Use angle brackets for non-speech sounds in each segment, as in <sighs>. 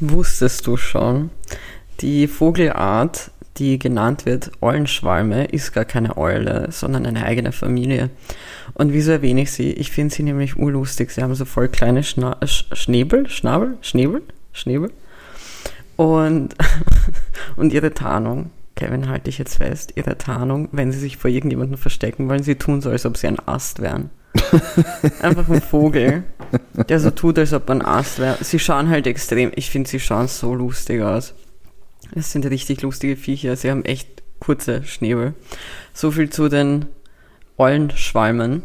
Wusstest du schon, die Vogelart, die genannt wird Eulenschwalme, ist gar keine Eule, sondern eine eigene Familie. Und wieso erwähne ich sie? Ich finde sie nämlich urlustig. Sie haben so voll kleine Schna Sch Schnäbel, Schnabel, Schnäbel, Schnäbel. Und, <laughs> und ihre Tarnung, Kevin, halte ich jetzt fest, ihre Tarnung, wenn sie sich vor irgendjemandem verstecken wollen, sie tun so, als ob sie ein Ast wären. Einfach ein Vogel, der so tut, als ob ein Ast wäre. Sie schauen halt extrem, ich finde, sie schauen so lustig aus. Es sind richtig lustige Viecher, sie haben echt kurze Schnäbel. So viel zu den Eulenschwalmen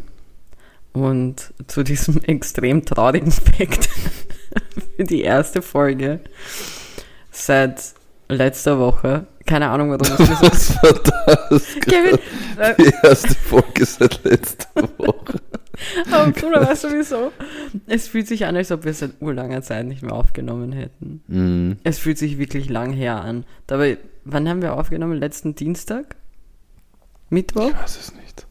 und zu diesem <laughs> extrem traurigen Fakt <laughs> für die erste Folge seit letzter Woche. Keine Ahnung, warum das so Was war das? <laughs> Kevin, äh, Die erste Folge seit letzter Woche. aber Bruder, weißt du wieso? Es fühlt sich an, als ob wir seit urlanger Zeit nicht mehr aufgenommen hätten. Mhm. Es fühlt sich wirklich lang her an. Dabei, wann haben wir aufgenommen? Letzten Dienstag? Mittwoch? Ich weiß es nicht.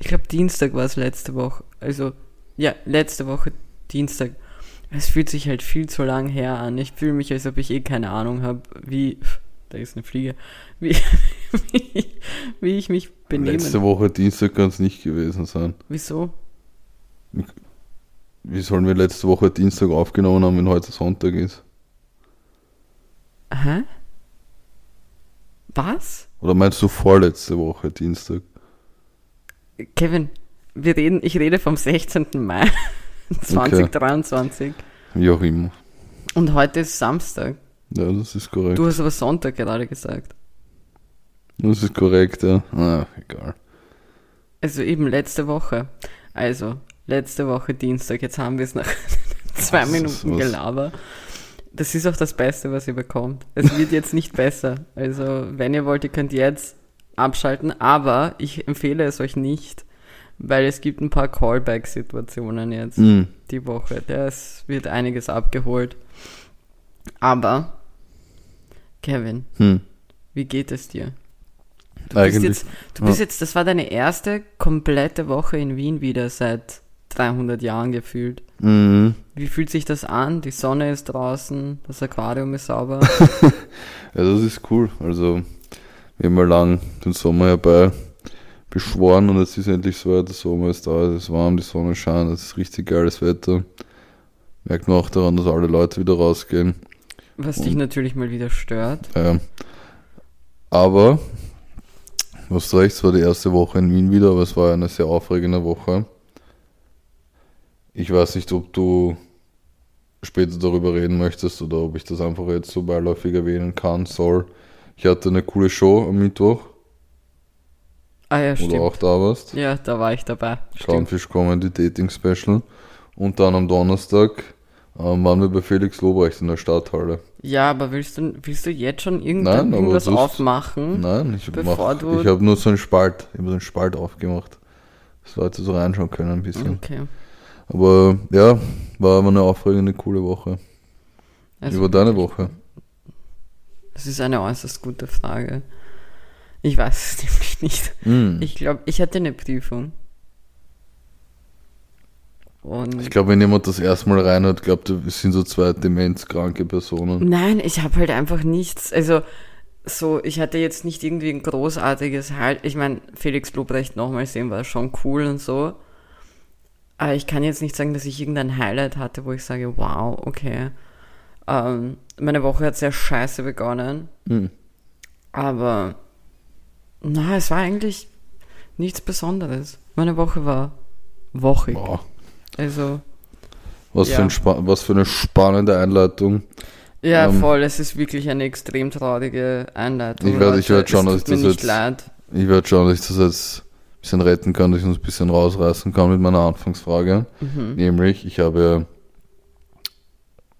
Ich glaube, Dienstag war es letzte Woche. Also, ja, letzte Woche Dienstag. Es fühlt sich halt viel zu lang her an. Ich fühle mich, als ob ich eh keine Ahnung habe, wie. Da ist eine Fliege. Wie, <laughs> wie, wie ich mich benehmen. Letzte Woche Dienstag kann es nicht gewesen sein. Wieso? Wie sollen wir letzte Woche Dienstag aufgenommen haben, wenn heute Sonntag ist? Hä? Was? Oder meinst du vorletzte Woche Dienstag? Kevin, wir reden, ich rede vom 16. Mai 2023. <laughs> Wie auch immer. Und heute ist Samstag. Ja, das ist korrekt. Du hast aber Sonntag gerade gesagt. Das ist korrekt, ja. Ah, egal. Also eben letzte Woche. Also, letzte Woche Dienstag. Jetzt haben wir es nach <laughs> zwei Minuten was? Gelaber. Das ist auch das Beste, was ihr bekommt. Es wird jetzt nicht besser. Also, wenn ihr wollt, ihr könnt jetzt abschalten. Aber ich empfehle es euch nicht, weil es gibt ein paar Callback-Situationen jetzt Mhm. die Woche. Es wird einiges abgeholt. Aber, Kevin, Hm. wie geht es dir? Du bist Eigentlich. jetzt, du bist ja. jetzt, das war deine erste komplette Woche in Wien wieder seit 300 Jahren gefühlt. Mhm. Wie fühlt sich das an? Die Sonne ist draußen, das Aquarium ist sauber. <laughs> Ja, das ist cool. Also, wir haben ja lang den Sommer herbei beschworen und jetzt ist endlich soweit. Der Sommer ist da, es ist warm, die Sonne scheint, es ist richtig geiles Wetter. Merkt man auch daran, dass alle Leute wieder rausgehen. Was dich natürlich mal wieder stört. Ja. Aber, was du recht, es war die erste Woche in Wien wieder, aber es war eine sehr aufregende Woche. Ich weiß nicht, ob du später darüber reden möchtest oder ob ich das einfach jetzt so beiläufig erwähnen kann, soll. Ich hatte eine coole Show am Mittwoch, Ah ja, wo du stimmt. auch da warst. Ja, da war ich dabei. Stimmt. Clownfish Comedy Dating Special. Und dann am Donnerstag ähm, waren wir bei Felix Lobrecht in der Stadthalle. Ja, aber willst du, willst du jetzt schon irgendwann Nein, irgendwas das- aufmachen? Nein, ich, habe nur so einen Spalt, ich habe so einen Spalt aufgemacht, dass Leute so reinschauen können ein bisschen. Okay. Aber ja, war aber eine aufregende, coole Woche. Also, Wie war deine Woche? Das ist eine äußerst gute Frage. Ich weiß es <laughs> nämlich nicht. Hm. Ich glaube, ich hatte eine Prüfung. Und Ich glaube, wenn jemand das erste Mal reinhört, glaubt wir sind so zwei demenzkranke Personen. Nein, ich habe halt einfach nichts. Also, so, ich hatte jetzt nicht irgendwie ein großartiges Halt. Ich meine, Felix Lobrecht nochmal sehen war schon cool und so. Aber ich kann jetzt nicht sagen, dass ich irgendein Highlight hatte, wo ich sage, wow, okay. Ähm, meine Woche hat sehr scheiße begonnen. Hm. Aber, na, es war eigentlich nichts Besonderes. Meine Woche war wochig. Boah, Also, was, Ja. für ein Spa was für eine spannende Einleitung. Ja, Ähm, voll. Es ist wirklich eine extrem traurige Einleitung. Ich werd- ich Leute. werd schauen, dass ich das jetzt- leid. Ich werde schauen, dass ich das jetzt ein bisschen retten kann, dass ich uns ein bisschen rausreißen kann mit meiner Anfangsfrage. Mhm. Nämlich, ich habe,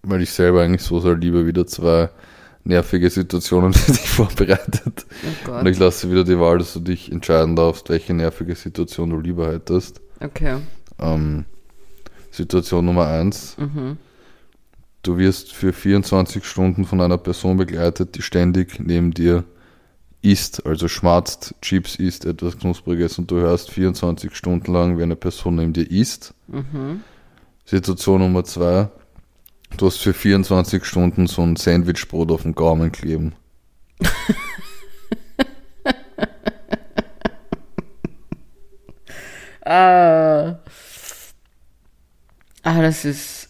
weil ich selber eigentlich so sehr liebe, wieder zwei nervige Situationen <laughs> für dich vorbereitet. Oh Und ich lasse wieder die Wahl, dass du dich entscheiden darfst, welche nervige Situation du lieber hättest. Okay. Ähm, Situation Nummer eins: Mhm. Du wirst für 24 Stunden von einer Person begleitet, die ständig neben dir isst, also schmatzt, Chips isst, etwas Knuspriges und du hörst 24 Stunden lang, wie eine Person neben dir isst. Mhm. Situation Nummer zwei: Du hast für 24 Stunden so ein Sandwichbrot auf dem Gaumen kleben. <laughs> Ah. Ah, das ist.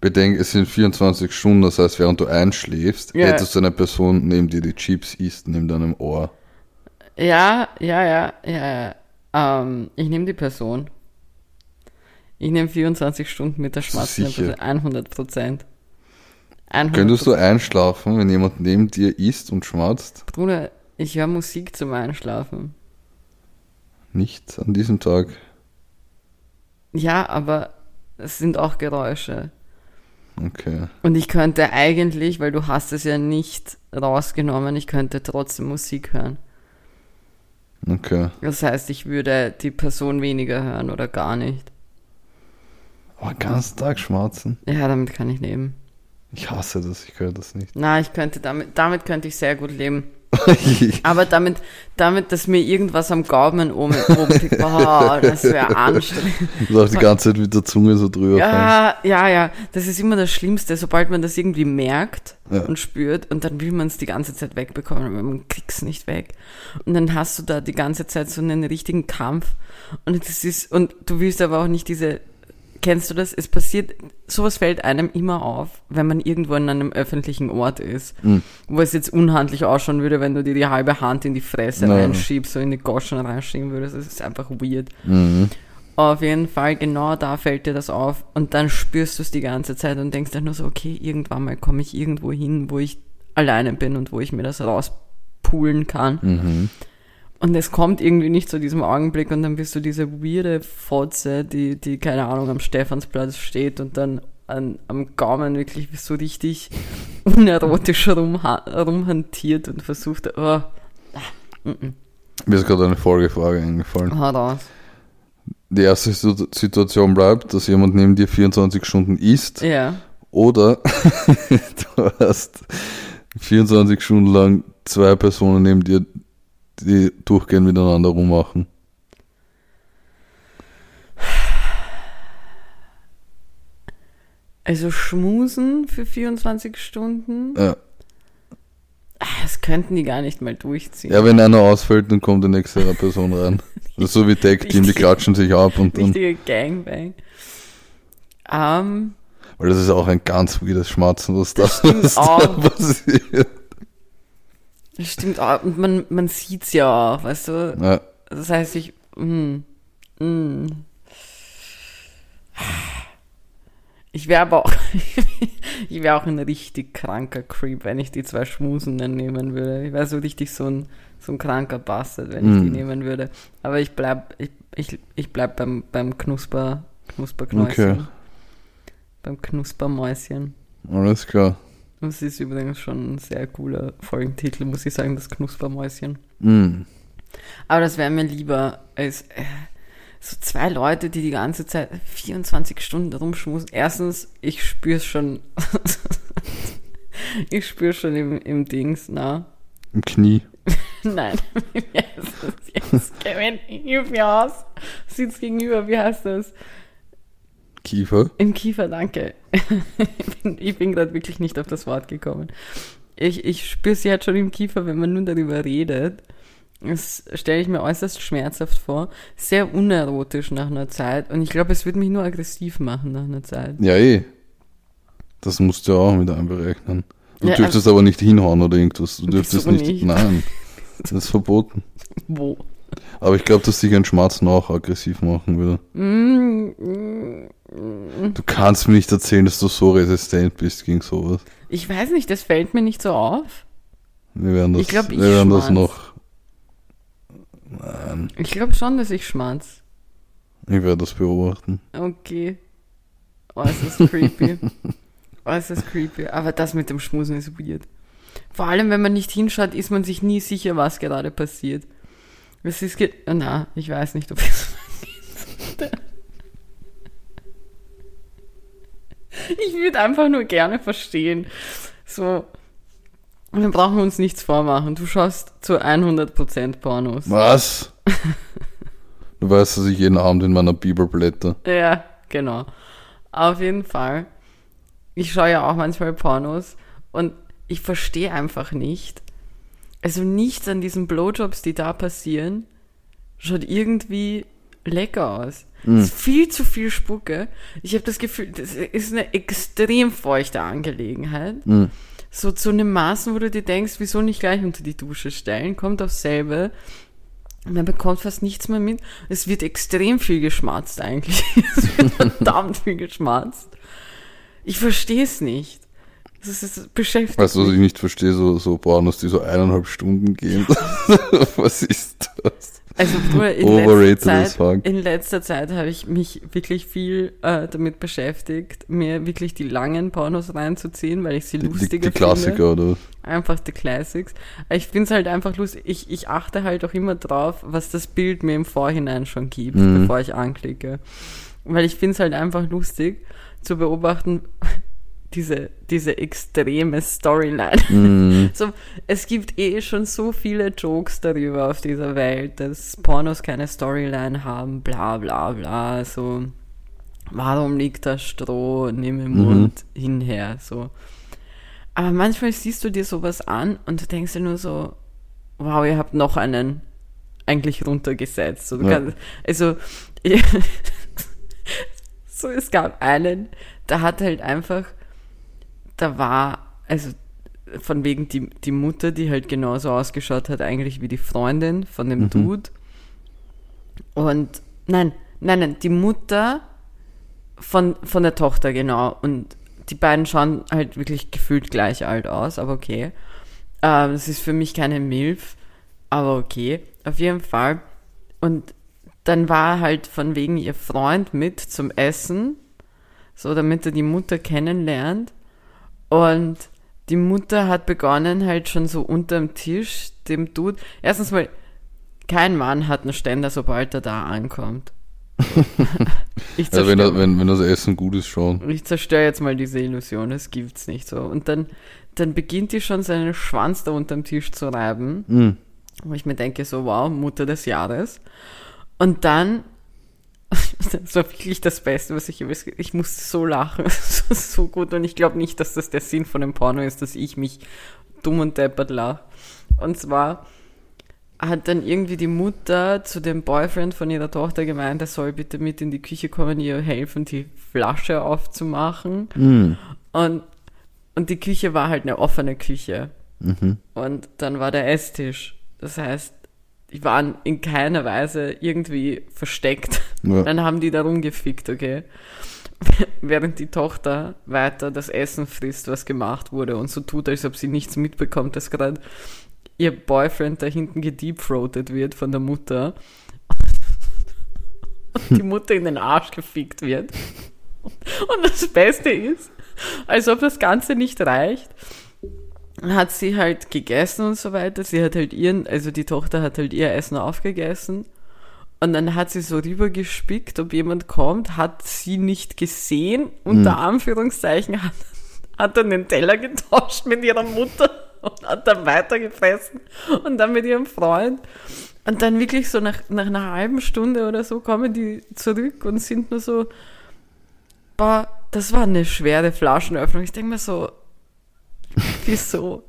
Bedenk, es sind 24 Stunden, das heißt, während du einschläfst, Ja. hättest du eine Person neben dir, die Chips isst, neben deinem Ohr. Ja, ja, ja, ja. ja. Ähm, ich nehme die Person. Ich nehme 24 Stunden mit der schmatzenden Sicher. Person. 100 Prozent. 100 Könntest du einschlafen, wenn jemand neben dir isst und schmatzt? Bruder, ich höre Musik zum Einschlafen. Nicht an diesem Tag. Ja, aber es sind auch Geräusche. Okay. Und ich könnte eigentlich, weil du hast es ja nicht rausgenommen, ich könnte trotzdem Musik hören. Okay. Das heißt, ich würde die Person weniger hören oder gar nicht. Aber den ganzen Tag schmatzen? Ja, damit kann ich leben. Ich hasse das, ich kann das nicht. Na, ich könnte damit, damit könnte ich sehr gut leben. <laughs> Aber damit, damit, dass mir irgendwas am Gaumen oben, oben liegt, boah, das wäre anstrengend. Du auch die ganze Zeit mit der Zunge so drüber fängst. Ja, ja, ja, das ist immer das Schlimmste, sobald man das irgendwie merkt Ja. und spürt und dann will man es die ganze Zeit wegbekommen, aber man kriegt es nicht weg. Und dann hast du da die ganze Zeit so einen richtigen Kampf und das ist, und du willst aber auch nicht diese, kennst du das? Es passiert, sowas fällt einem immer auf, wenn man irgendwo an einem öffentlichen Ort ist, Mhm. wo es jetzt unhandlich ausschauen würde, wenn du dir die halbe Hand in die Fresse Ja. reinschiebst, so in die Goschen reinschieben würdest, das ist einfach weird. Mhm. Auf jeden Fall, genau da fällt dir das auf und dann spürst du es die ganze Zeit und denkst dann nur so, okay, irgendwann mal komme ich irgendwo hin, wo ich alleine bin und wo ich mir das rauspulen kann. Mhm. Und es kommt irgendwie nicht zu diesem Augenblick und dann bist du diese weirde Fotze, die, die, keine Ahnung, am Stephansplatz steht und dann an, am Gaumen wirklich so richtig <laughs> unerotisch rumha rumhantiert und versucht, oh, ah, mm, mm, Mir ist gerade eine Folgefrage eingefallen. hau raus. Die erste Situ- Situation bleibt, dass jemand neben dir 24 Stunden isst Ja. oder <laughs> du hast 24 Stunden lang zwei Personen neben dir, die durchgehend miteinander rummachen. Also schmusen für 24 Stunden? Ja. Ah, Das könnten die gar nicht mal durchziehen. ja, wenn einer ausfällt, dann kommt die nächste Person rein. Das <laughs> ist so wie Tag Team, die klatschen sich ab und dann, Richtige Gangbang. Ähm, weil das ist auch ein ganz weirdes Schmatzen, was da, stimmt <laughs> was da passiert. Das stimmt auch. Und man, man sieht's ja auch, weißt du? Ja. Das heißt, ich, mm, mm. Ich wäre aber auch, <laughs> ich wäre auch ein richtig kranker Creep, wenn ich die zwei Schmusen dann nehmen würde. Ich wäre so richtig so ein, so ein kranker Bastard, wenn ich die Mm. nehmen würde. Aber ich bleib, ich, ich, ich bleib beim, beim Knusper, Knusperknäuschen. Okay. Beim Knuspermäuschen. Alles klar. Das ist übrigens schon ein sehr cooler Folgentitel, muss ich sagen, das Knuspermäuschen. Mm. Aber das wäre mir lieber als äh, so zwei Leute, die die ganze Zeit 24 Stunden rumschmusen. Erstens, ich spür's schon. <laughs> ich spüre schon im, im Dings, na. Im Knie. <laughs> Nein, wie heißt das jetzt? Kevin, hilf mir aus. Sitzt gegenüber, wie heißt das? Kiefer. Im Kiefer, danke. <laughs> ich bin, gerade wirklich nicht auf das Wort gekommen. Ich, ich spüre sie jetzt schon im Kiefer, wenn man nur darüber redet. Das stelle ich mir äußerst schmerzhaft vor. Sehr unerotisch nach einer Zeit. Und ich glaube, es wird mich nur aggressiv machen nach einer Zeit. Ja, eh. Das musst du ja auch mit einberechnen. Du Ja, dürftest aber nicht hinhauen oder irgendwas. Du dürftest nicht, nicht? Nein. <laughs> Das ist verboten. Wo? Aber ich glaube, dass dich ein Schmatzen auch aggressiv machen würde. Mm. Du kannst mir nicht erzählen, dass du so resistent bist gegen sowas. Ich weiß nicht, das fällt mir nicht so auf. Wir werden das, Ich glaub, ich wir werden das noch. Nein, Ich glaube schon, dass ich schmatz. ich werde das beobachten. Okay. Äußerst creepy. <laughs> Äußerst creepy. Aber das mit dem Schmusen ist weird. Vor allem, wenn man nicht hinschaut, ist man sich nie sicher, was gerade passiert. Es ist ge oh, na, ich weiß nicht, ob ich so Ich würde einfach nur gerne verstehen. So, wir brauchen uns nichts vormachen. Du schaust zu 100% Pornos. Was? du weißt, dass ich jeden Abend in meiner Bibel blätter. Ja, genau. Auf jeden Fall. ich schaue ja auch manchmal Pornos und ich verstehe einfach nicht. Also nichts an diesen Blowjobs, die da passieren, schaut irgendwie lecker aus. Mhm. Es ist viel zu viel Spucke. Ich habe das Gefühl, das ist eine extrem feuchte Angelegenheit. Mhm. So zu einem Maßen, wo du dir denkst, wieso nicht gleich unter die Dusche stellen, kommt aufs selbe. Man bekommt fast nichts mehr mit. Es wird extrem viel geschmatzt eigentlich. <laughs> es wird verdammt viel geschmatzt. Ich verstehe es nicht. Das, ist, beschäftigt Weißt du, was ich nicht verstehe, so, so Pornos, die so eineinhalb Stunden gehen. <laughs> <laughs> was ist das? Also Bruder, in Overrated letzter Zeit, in letzter Zeit habe ich mich wirklich viel äh, damit beschäftigt, mir wirklich die langen Pornos reinzuziehen, weil ich sie Die, die, lustiger die Klassiker, oder? finde. Einfach die Classics. Aber Ich finde es halt einfach lustig. Ich, ich achte halt auch immer drauf, was das Bild mir im Vorhinein schon gibt, Mhm. bevor ich anklicke. Weil ich finde es halt einfach lustig zu beobachten, diese, diese extreme Storyline. Mhm. <laughs> So, es gibt eh schon so viele Jokes darüber auf dieser Welt, dass Pornos keine Storyline haben, bla bla bla, so. Warum liegt da Stroh neben dem Mhm. Mund hinher, so. Aber manchmal siehst du dir sowas an und du denkst dir nur so, wow, ihr habt noch einen eigentlich runtergesetzt. So, Ja. kannst, also, <laughs> so, es gab einen, da hat halt einfach, da war, also von wegen die, die Mutter, die halt genauso ausgeschaut hat, eigentlich wie die Freundin von dem Mhm. Dude. Und nein, nein, nein, die Mutter von, von der Tochter, genau. Und die beiden schauen halt wirklich gefühlt gleich alt aus, aber okay. Ähm, das ist für mich keine Milf, aber okay. Auf jeden Fall. Und dann war halt von wegen ihr Freund mit zum Essen, so damit er die Mutter kennenlernt. Und die Mutter hat begonnen halt schon so unterm Tisch dem Dude. Erstens mal, kein Mann hat einen Ständer, sobald er da ankommt. <laughs> ich Ja, wenn, zerstöre das- wenn, wenn das Essen gut ist, schon. ich zerstöre jetzt mal diese Illusion, das gibt's nicht so. Und dann, dann beginnt die schon seinen Schwanz da unterm Tisch zu reiben, Mhm. wo ich mir denke, so wow, Mutter des Jahres. Und dann, <laughs> das war wirklich das Beste, was ich jemals, ich musste so lachen, <laughs> das war so gut. Und ich glaube nicht, dass das der Sinn von dem Porno ist, dass ich mich dumm und deppert lache. Und zwar hat dann irgendwie die Mutter zu dem Boyfriend von ihrer Tochter gemeint, er soll bitte mit in die Küche kommen, ihr helfen, die Flasche aufzumachen. Mhm. Und, und die Küche war halt eine offene Küche. Mhm. Und dann war der Esstisch. Das heißt, waren in keiner Weise irgendwie versteckt. Ja. Dann haben die da rumgefickt, okay? <laughs> Während die Tochter weiter das Essen frisst, was gemacht wurde und so tut, als ob sie nichts mitbekommt, dass gerade ihr Boyfriend da hinten gedeepthroatet wird von der Mutter <laughs> und die Mutter in den Arsch gefickt wird. <laughs> Und das Beste ist, als ob das Ganze nicht reicht, hat sie halt gegessen und so weiter. Sie hat halt ihren, also die Tochter hat halt ihr Essen aufgegessen. Und dann hat sie so rübergespickt, ob jemand kommt, hat sie nicht gesehen, unter Anführungszeichen, hat, hat dann den Teller getauscht mit ihrer Mutter und hat dann weitergefressen und dann mit ihrem Freund. Und dann wirklich so nach, nach einer halben Stunde oder so kommen die zurück und sind nur so, boah, das war eine schwere Flaschenöffnung. Ich denke mir so, <laughs> wieso?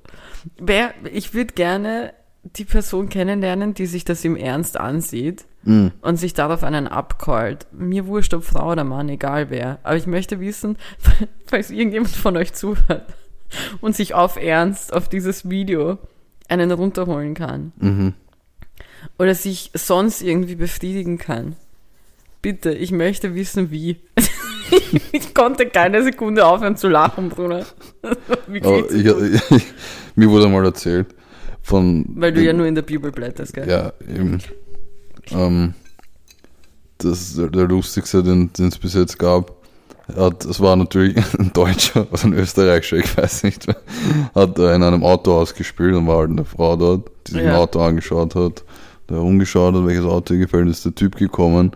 Wer, ich würde gerne die Person kennenlernen, die sich das im Ernst ansieht Mhm. und sich darauf einen abcallt. Mir wurscht, ob Frau oder Mann, egal wer. Aber ich möchte wissen, <laughs> falls irgendjemand von euch zuhört <laughs> und sich auf Ernst auf dieses Video einen runterholen kann Mhm. oder sich sonst irgendwie befriedigen kann. Bitte, ich möchte wissen, wie. <laughs> ich konnte keine Sekunde aufhören zu lachen, <laughs> Aber zu ich, ich, <laughs> mir wurde mal erzählt von. Weil du ja nur in der Bibel blätterst, gell? Ja, eben. Ähm, das der, lustigste, den es bis jetzt gab. Hat, es war natürlich ein Deutscher, also ein Österreicher, ich weiß nicht, hat in einem Autohaus gespielt und war halt eine Frau dort, die sich ein Ja. Auto angeschaut hat, der umgeschaut hat, welches Auto ihr gefällt, ist der Typ gekommen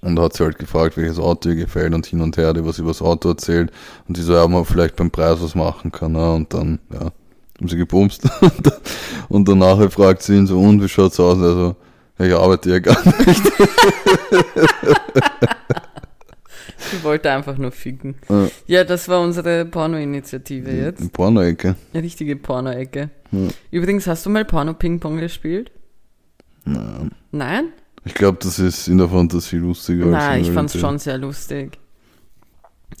und hat sie halt gefragt, welches Auto ihr gefällt und hin und her, die was über das Auto erzählt und die so, ja, ob man vielleicht beim Preis was machen kann, ja, und dann, ja, haben sie gebumst <laughs> und danach fragt sie ihn so, und wie schaut's aus? Also, ich arbeite ja gar nicht. <laughs> Sie wollte einfach nur ficken. Ja. Ja, das war unsere Porno-Initiative jetzt. Eine Porno-Ecke. Eine richtige Porno-Ecke. Ja. Übrigens, hast du mal Porno-Ping-Pong gespielt? Nein. Nein? Ich glaube, das ist in der Fantasie lustiger. Nein, als ich fand's Realität. schon sehr lustig.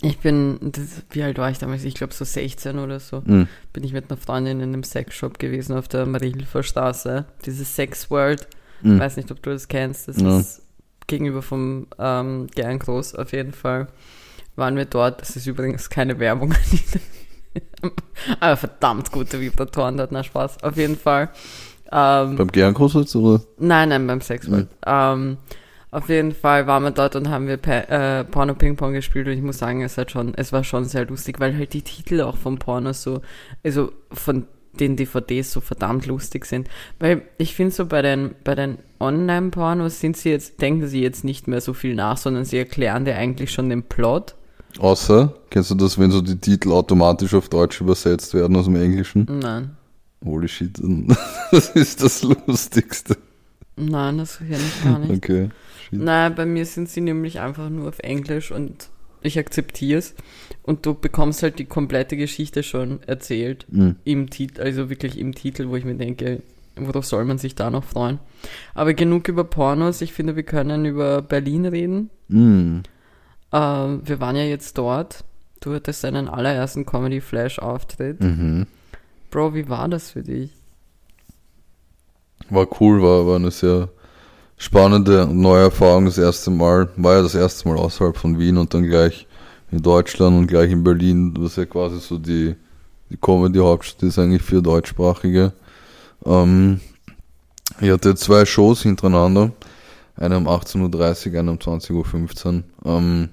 Ich bin, das, wie alt war ich damals? Ich glaube so 16 oder so. Mhm. Bin ich mit einer Freundin in einem Sexshop gewesen auf der Mariehilfer Straße. Dieses Sex World. Mhm. Weiß nicht, ob du das kennst. Das Ja. ist gegenüber vom ähm, Gern Groß auf jeden Fall. Waren wir dort. Das ist übrigens keine Werbung. <laughs> Aber verdammt gute Vibratoren dort. Na Spaß. Auf jeden Fall. Ähm, Beim jetzt, oder? Nein, nein, beim Sexworld. Ähm, auf jeden Fall waren wir dort und haben wir äh, Porno Ping Pong gespielt und ich muss sagen, es hat schon, es war schon sehr lustig, weil halt die Titel auch vom Porno so, also von den DVDs so verdammt lustig sind. Weil ich finde so bei den, bei den Online-Pornos sind sie jetzt, denken sie jetzt nicht mehr so viel nach, sondern sie erklären dir eigentlich schon den Plot. Außer, kennst du das, wenn so die Titel automatisch auf Deutsch übersetzt werden aus dem Englischen? Nein. Holy shit, <laughs> das ist das Lustigste. Nein, das kenne ich gar nicht. Okay. Shit. Nein, bei mir sind sie nämlich einfach nur auf Englisch und ich akzeptiere es. Und du bekommst halt die komplette Geschichte schon erzählt Mhm. im Titel, also wirklich im Titel, wo ich mir denke, worauf soll man sich da noch freuen? Aber genug über Pornos. Ich finde, wir können über Berlin reden. Mhm. Ähm, wir waren ja jetzt dort. Du hattest deinen allerersten Comedy Flash Auftritt. Mhm. Bro, wie war das für dich? War cool, war, war eine sehr spannende neue Erfahrung. Das erste Mal, war ja das erste Mal außerhalb von Wien und dann gleich in Deutschland und gleich in Berlin, was ja quasi so die, die Comedy-Hauptstadt ist eigentlich für Deutschsprachige. Ähm, ich hatte zwei Shows hintereinander. Eine um 18.30 Uhr, eine um 20.15 Uhr. Ähm,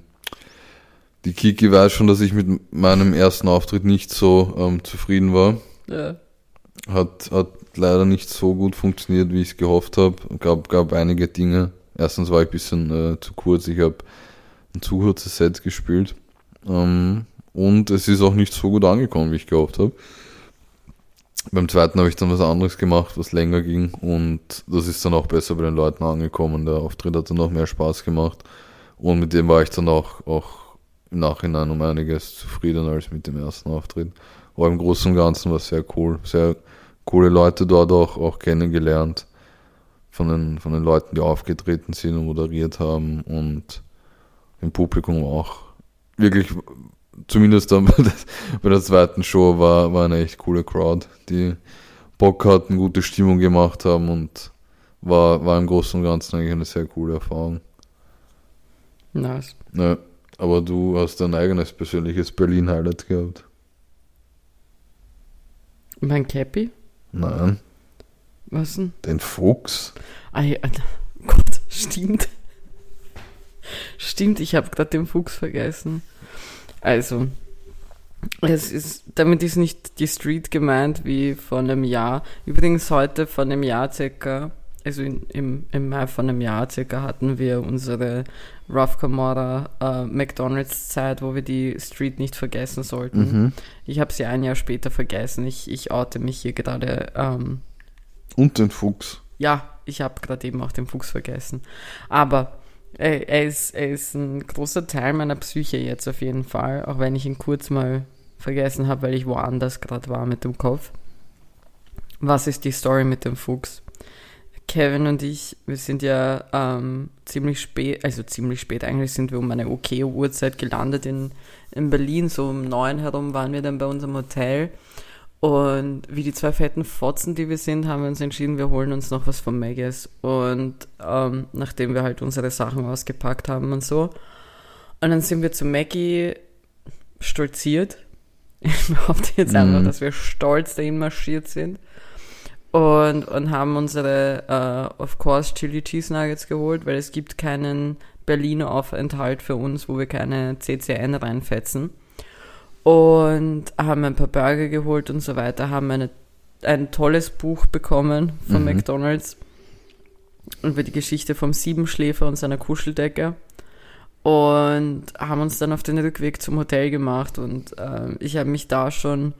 die Kiki weiß schon, dass ich mit meinem ersten Auftritt nicht so ähm, zufrieden war Ja. hat, hat leider nicht so gut funktioniert, wie ich es gehofft habe. Gab, gab einige Dinge. Erstens war ich ein bisschen äh, zu kurz. Ich habe ein zu kurzes Set gespielt. Ähm, und es ist auch nicht so gut angekommen, wie ich gehofft habe. Beim zweiten habe ich dann was anderes gemacht, was länger ging. Und das ist dann auch besser bei den Leuten angekommen. Der Auftritt hat dann auch mehr Spaß gemacht. Und mit dem war ich dann auch, auch im Nachhinein um einiges zufriedener als mit dem ersten Auftritt. Aber im Großen und Ganzen war es sehr cool. Sehr coole Leute dort auch, auch kennengelernt. Von den, von den Leuten, die aufgetreten sind und moderiert haben. Und im Publikum auch. Wirklich, zumindest dann <laughs> bei der, bei der zweiten Show war, war eine echt coole Crowd, die Bock hatten, gute Stimmung gemacht haben und war, war im Großen und Ganzen eigentlich eine sehr coole Erfahrung. Nice. Ja, aber du hast dein eigenes persönliches Berlin-Highlight gehabt. Mein Cappy? Nein, Was denn? den Fuchs. Ah, ja, Alter. Gott, stimmt. Stimmt, ich habe gerade den Fuchs vergessen. Also, es ist, damit ist nicht die Street gemeint wie vor einem Jahr. Übrigens heute vor einem Jahr circa, also in, im, im Mai vor einem Jahr circa hatten wir unsere Rough Camorra äh, McDonalds Zeit, wo wir die Street nicht vergessen sollten. Mhm. Ich habe sie ein Jahr später vergessen. Ich, ich oute mich hier gerade. Ähm, Und den Fuchs. ja, ich habe gerade eben auch den Fuchs vergessen. Aber er, er, ist, er ist ein großer Teil meiner Psyche jetzt auf jeden Fall, auch wenn ich ihn kurz mal vergessen habe, weil ich woanders gerade war mit dem Kopf. Was ist die Story mit dem Fuchs? Kevin und ich, wir sind ja ähm, ziemlich spät, also ziemlich spät, eigentlich sind wir um eine okay Uhrzeit gelandet in, in Berlin, so um neun herum waren wir dann bei unserem Hotel. Und wie die zwei fetten Fotzen, die wir sind, haben wir uns entschieden, wir holen uns noch was von Maggis. Und ähm, nachdem wir halt unsere Sachen ausgepackt haben und so. Und dann sind wir zu Maggie stolziert. <laughs> Ich behaupte jetzt Mhm. einfach, dass wir stolz dahin marschiert sind. Und, und haben unsere, äh, of course, Chili Cheese Nuggets geholt, weil es gibt keinen Berliner Aufenthalt für uns, wo wir keine CCN reinfetzen und haben ein paar Burger geholt und so weiter, haben eine, ein tolles Buch bekommen von Mhm. McDonalds über die Geschichte vom Siebenschläfer und seiner Kuscheldecke und haben uns dann auf den Rückweg zum Hotel gemacht und ähm, ich habe mich da schon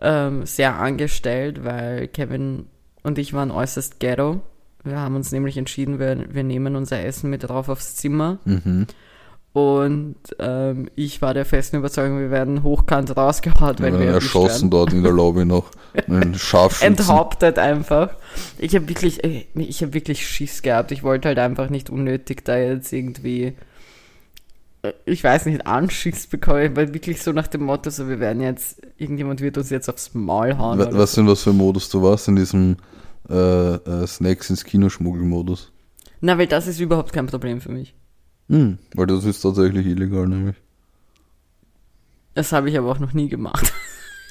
ähm, sehr angestellt, weil Kevin und ich waren äußerst ghetto. Wir haben uns nämlich entschieden, wir, wir nehmen unser Essen mit drauf aufs Zimmer Mhm. Und ähm, ich war der festen Überzeugung, wir werden hochkant rausgehaut, Wir weil wir erschossen werden. dort in der Lobby noch. <laughs> Enthauptet einfach. Ich habe wirklich, äh, ich habe wirklich Schiss gehabt. Ich wollte halt einfach nicht unnötig da jetzt irgendwie, ich weiß nicht, Anschiss bekommen, weil wirklich so nach dem Motto, so wir werden jetzt, irgendjemand wird uns jetzt aufs Maul hauen. Wa- oder Was denn, was für ein Modus du warst in diesem äh, äh, Snacks ins Kinoschmuggel-Modus? Na, weil das ist überhaupt kein Problem für mich. Hm, weil das ist tatsächlich illegal, nämlich. Das habe ich aber auch noch nie gemacht. <laughs>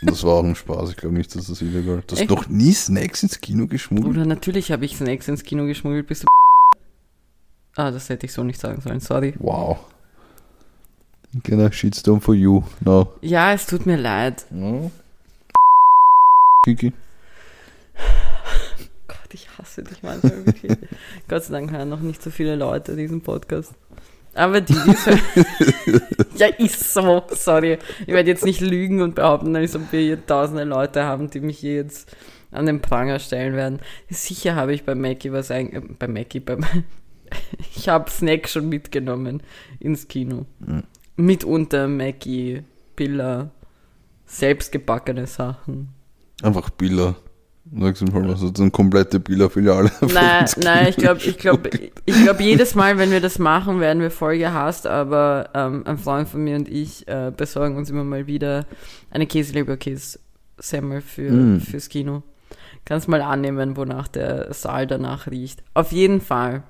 Das war auch ein Spaß. Ich glaube nicht, dass das illegal ist. Du hast Echt? noch nie Snacks ins Kino geschmuggelt? Oder natürlich habe ich Snacks ins Kino geschmuggelt, bist du. <laughs> Ah, das hätte ich so nicht sagen sollen, sorry. Wow. Genau, Shitstorm for you. No. Ja, es tut mir leid. no. Kiki. <sighs> Gott, ich hasse dich manchmal wirklich. <laughs> Gott sei Dank hören noch nicht so viele Leute diesen Podcast. Aber die, die so <laughs> Ja, ist so. Sorry. Ich werde jetzt nicht lügen und behaupten, als ob wir hier tausende Leute haben, die mich hier jetzt an den Pranger stellen werden. Sicher habe ich bei Mackie was ein... Äh, bei Mackie, beim... <laughs> ich habe Snack schon mitgenommen ins Kino. Mhm. Mitunter Mackie, Piller, selbstgebackene Sachen. Einfach Billa. Ist eine komplette Billa-Filiale? <laughs> Nein, nein, ich glaube, ich glaube, ich glaube, jedes Mal, wenn wir das machen, werden wir voll gehasst, aber ähm, ein Freund von mir und ich äh, besorgen uns immer mal wieder eine Käseleberkäse-Semmel für, Mm. fürs Kino. Kannst mal annehmen, wonach der Saal danach riecht. Auf jeden Fall.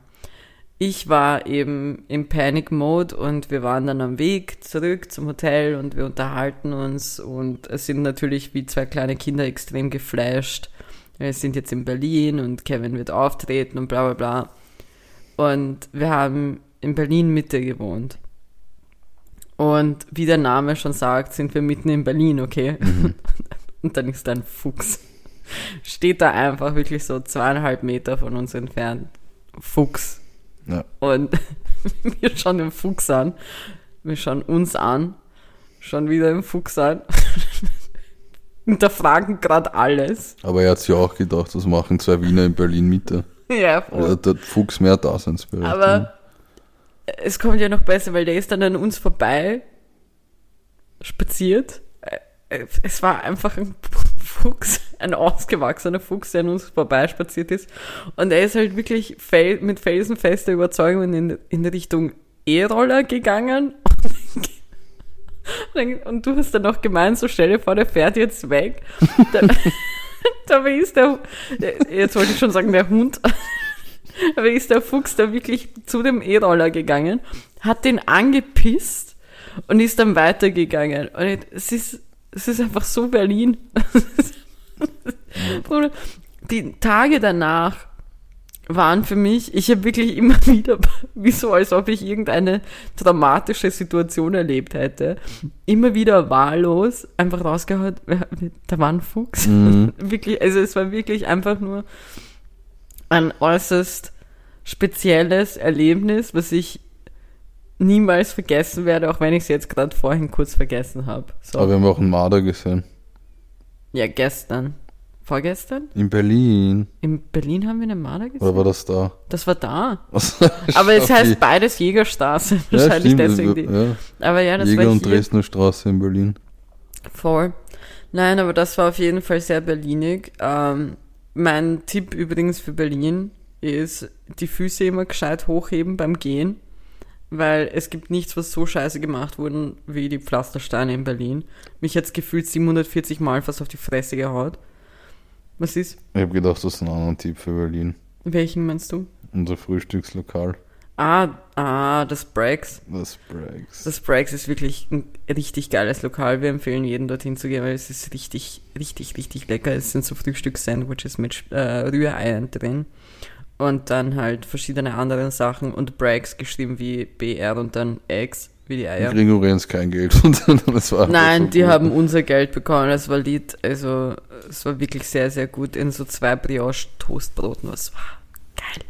Ich war eben im Panic-Mode und wir waren dann am Weg zurück zum Hotel und wir unterhalten uns und es sind natürlich wie zwei kleine Kinder extrem geflasht. Wir sind jetzt in Berlin und Kevin wird auftreten und bla bla bla. Und wir haben in Berlin Mitte gewohnt. Und wie der Name schon sagt, sind wir mitten in Berlin, okay? <laughs> Und dann ist da ein Fuchs. Steht da einfach wirklich so zweieinhalb Meter von uns entfernt. Fuchs. Ja. Und <laughs> wir schauen den Fuchs an. Wir schauen uns an. Schauen wieder den Fuchs an. <laughs> Hinterfragen gerade alles. Aber er hat sich auch gedacht, was machen zwei Wiener in Berlin Mitte? Ja, voll. Also der Fuchs mehr Daseinsberechtigung. Aber es kommt ja noch besser, weil der ist dann an uns vorbei spaziert. Äh, Es war einfach ein Fuchs, ein ausgewachsener Fuchs, der an uns vorbei spaziert ist. Und er ist halt wirklich fel mit felsenfester Überzeugung in, in Richtung E-Roller gegangen. Und du hast dann noch gemeint, so stell dir vor, der fährt jetzt weg. Da- <laughs> Dabei ist der, jetzt wollte ich schon sagen, der Hund, aber ist der Fuchs da wirklich zu dem E-Roller gegangen, hat den angepisst und ist dann weitergegangen. Und es ist, es ist einfach so Berlin. Die Tage danach waren für mich, ich habe wirklich immer <laughs> wieder, wie so, als ob ich irgendeine dramatische Situation erlebt hätte, immer wieder wahllos einfach rausgehauen, da war ein Fuchs. Mhm. <laughs> Wirklich, also es war wirklich einfach nur ein äußerst spezielles Erlebnis, was ich niemals vergessen werde, auch wenn ich es jetzt gerade vorhin kurz vergessen habe. So. Aber wir haben auch einen Marder gesehen. ja, gestern. Vorgestern? In Berlin. In Berlin haben wir eine Marder gesehen. Oder war das da? Das war da. <laughs> Aber es heißt beides Jägerstraße. <laughs> ja, Wahrscheinlich stimmt, deswegen die. Ja. Aber ja, das Jäger war und hier. Dresdner Straße in Berlin. Voll. Nein, aber das war auf jeden Fall sehr berlinig. Ähm, mein Tipp übrigens für Berlin ist, die Füße immer gescheit hochheben beim Gehen, weil es gibt nichts, was so scheiße gemacht wurde wie die Pflastersteine in Berlin. Mich hat's gefühlt 740 Mal fast auf die Fresse gehaut. Was ist? Ich habe gedacht, das ist ein anderer Tipp für Berlin. Welchen meinst du? Unser Frühstückslokal. Ah, ah, das Brax. Das Breaks. Das Brax ist wirklich ein richtig geiles Lokal. Wir empfehlen jeden dorthin zu gehen, weil es ist richtig, richtig, richtig lecker. Es sind so Frühstückssandwiches mit äh, Rühreiern drin. Und dann halt verschiedene andere Sachen und Brax geschrieben wie BR und dann Eggs, wie die Eier. kriegen übrigens kein Geld <laughs> Nein, die haben unser Geld bekommen. Es war Lied, also es war wirklich sehr, sehr gut in so zwei Brioche-Toastbroten. Was war geil.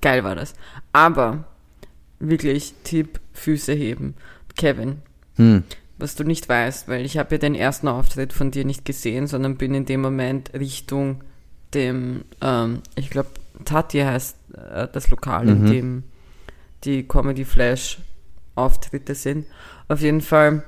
Geil war das. Aber wirklich Tipp, Füße heben. Kevin, Hm. was du nicht weißt, weil ich habe ja den ersten Auftritt von dir nicht gesehen, sondern bin in dem Moment Richtung dem, ähm, ich glaube, Tati heißt äh, das Lokal, in Mhm. dem die Comedy Flash Auftritte sind. Auf jeden Fall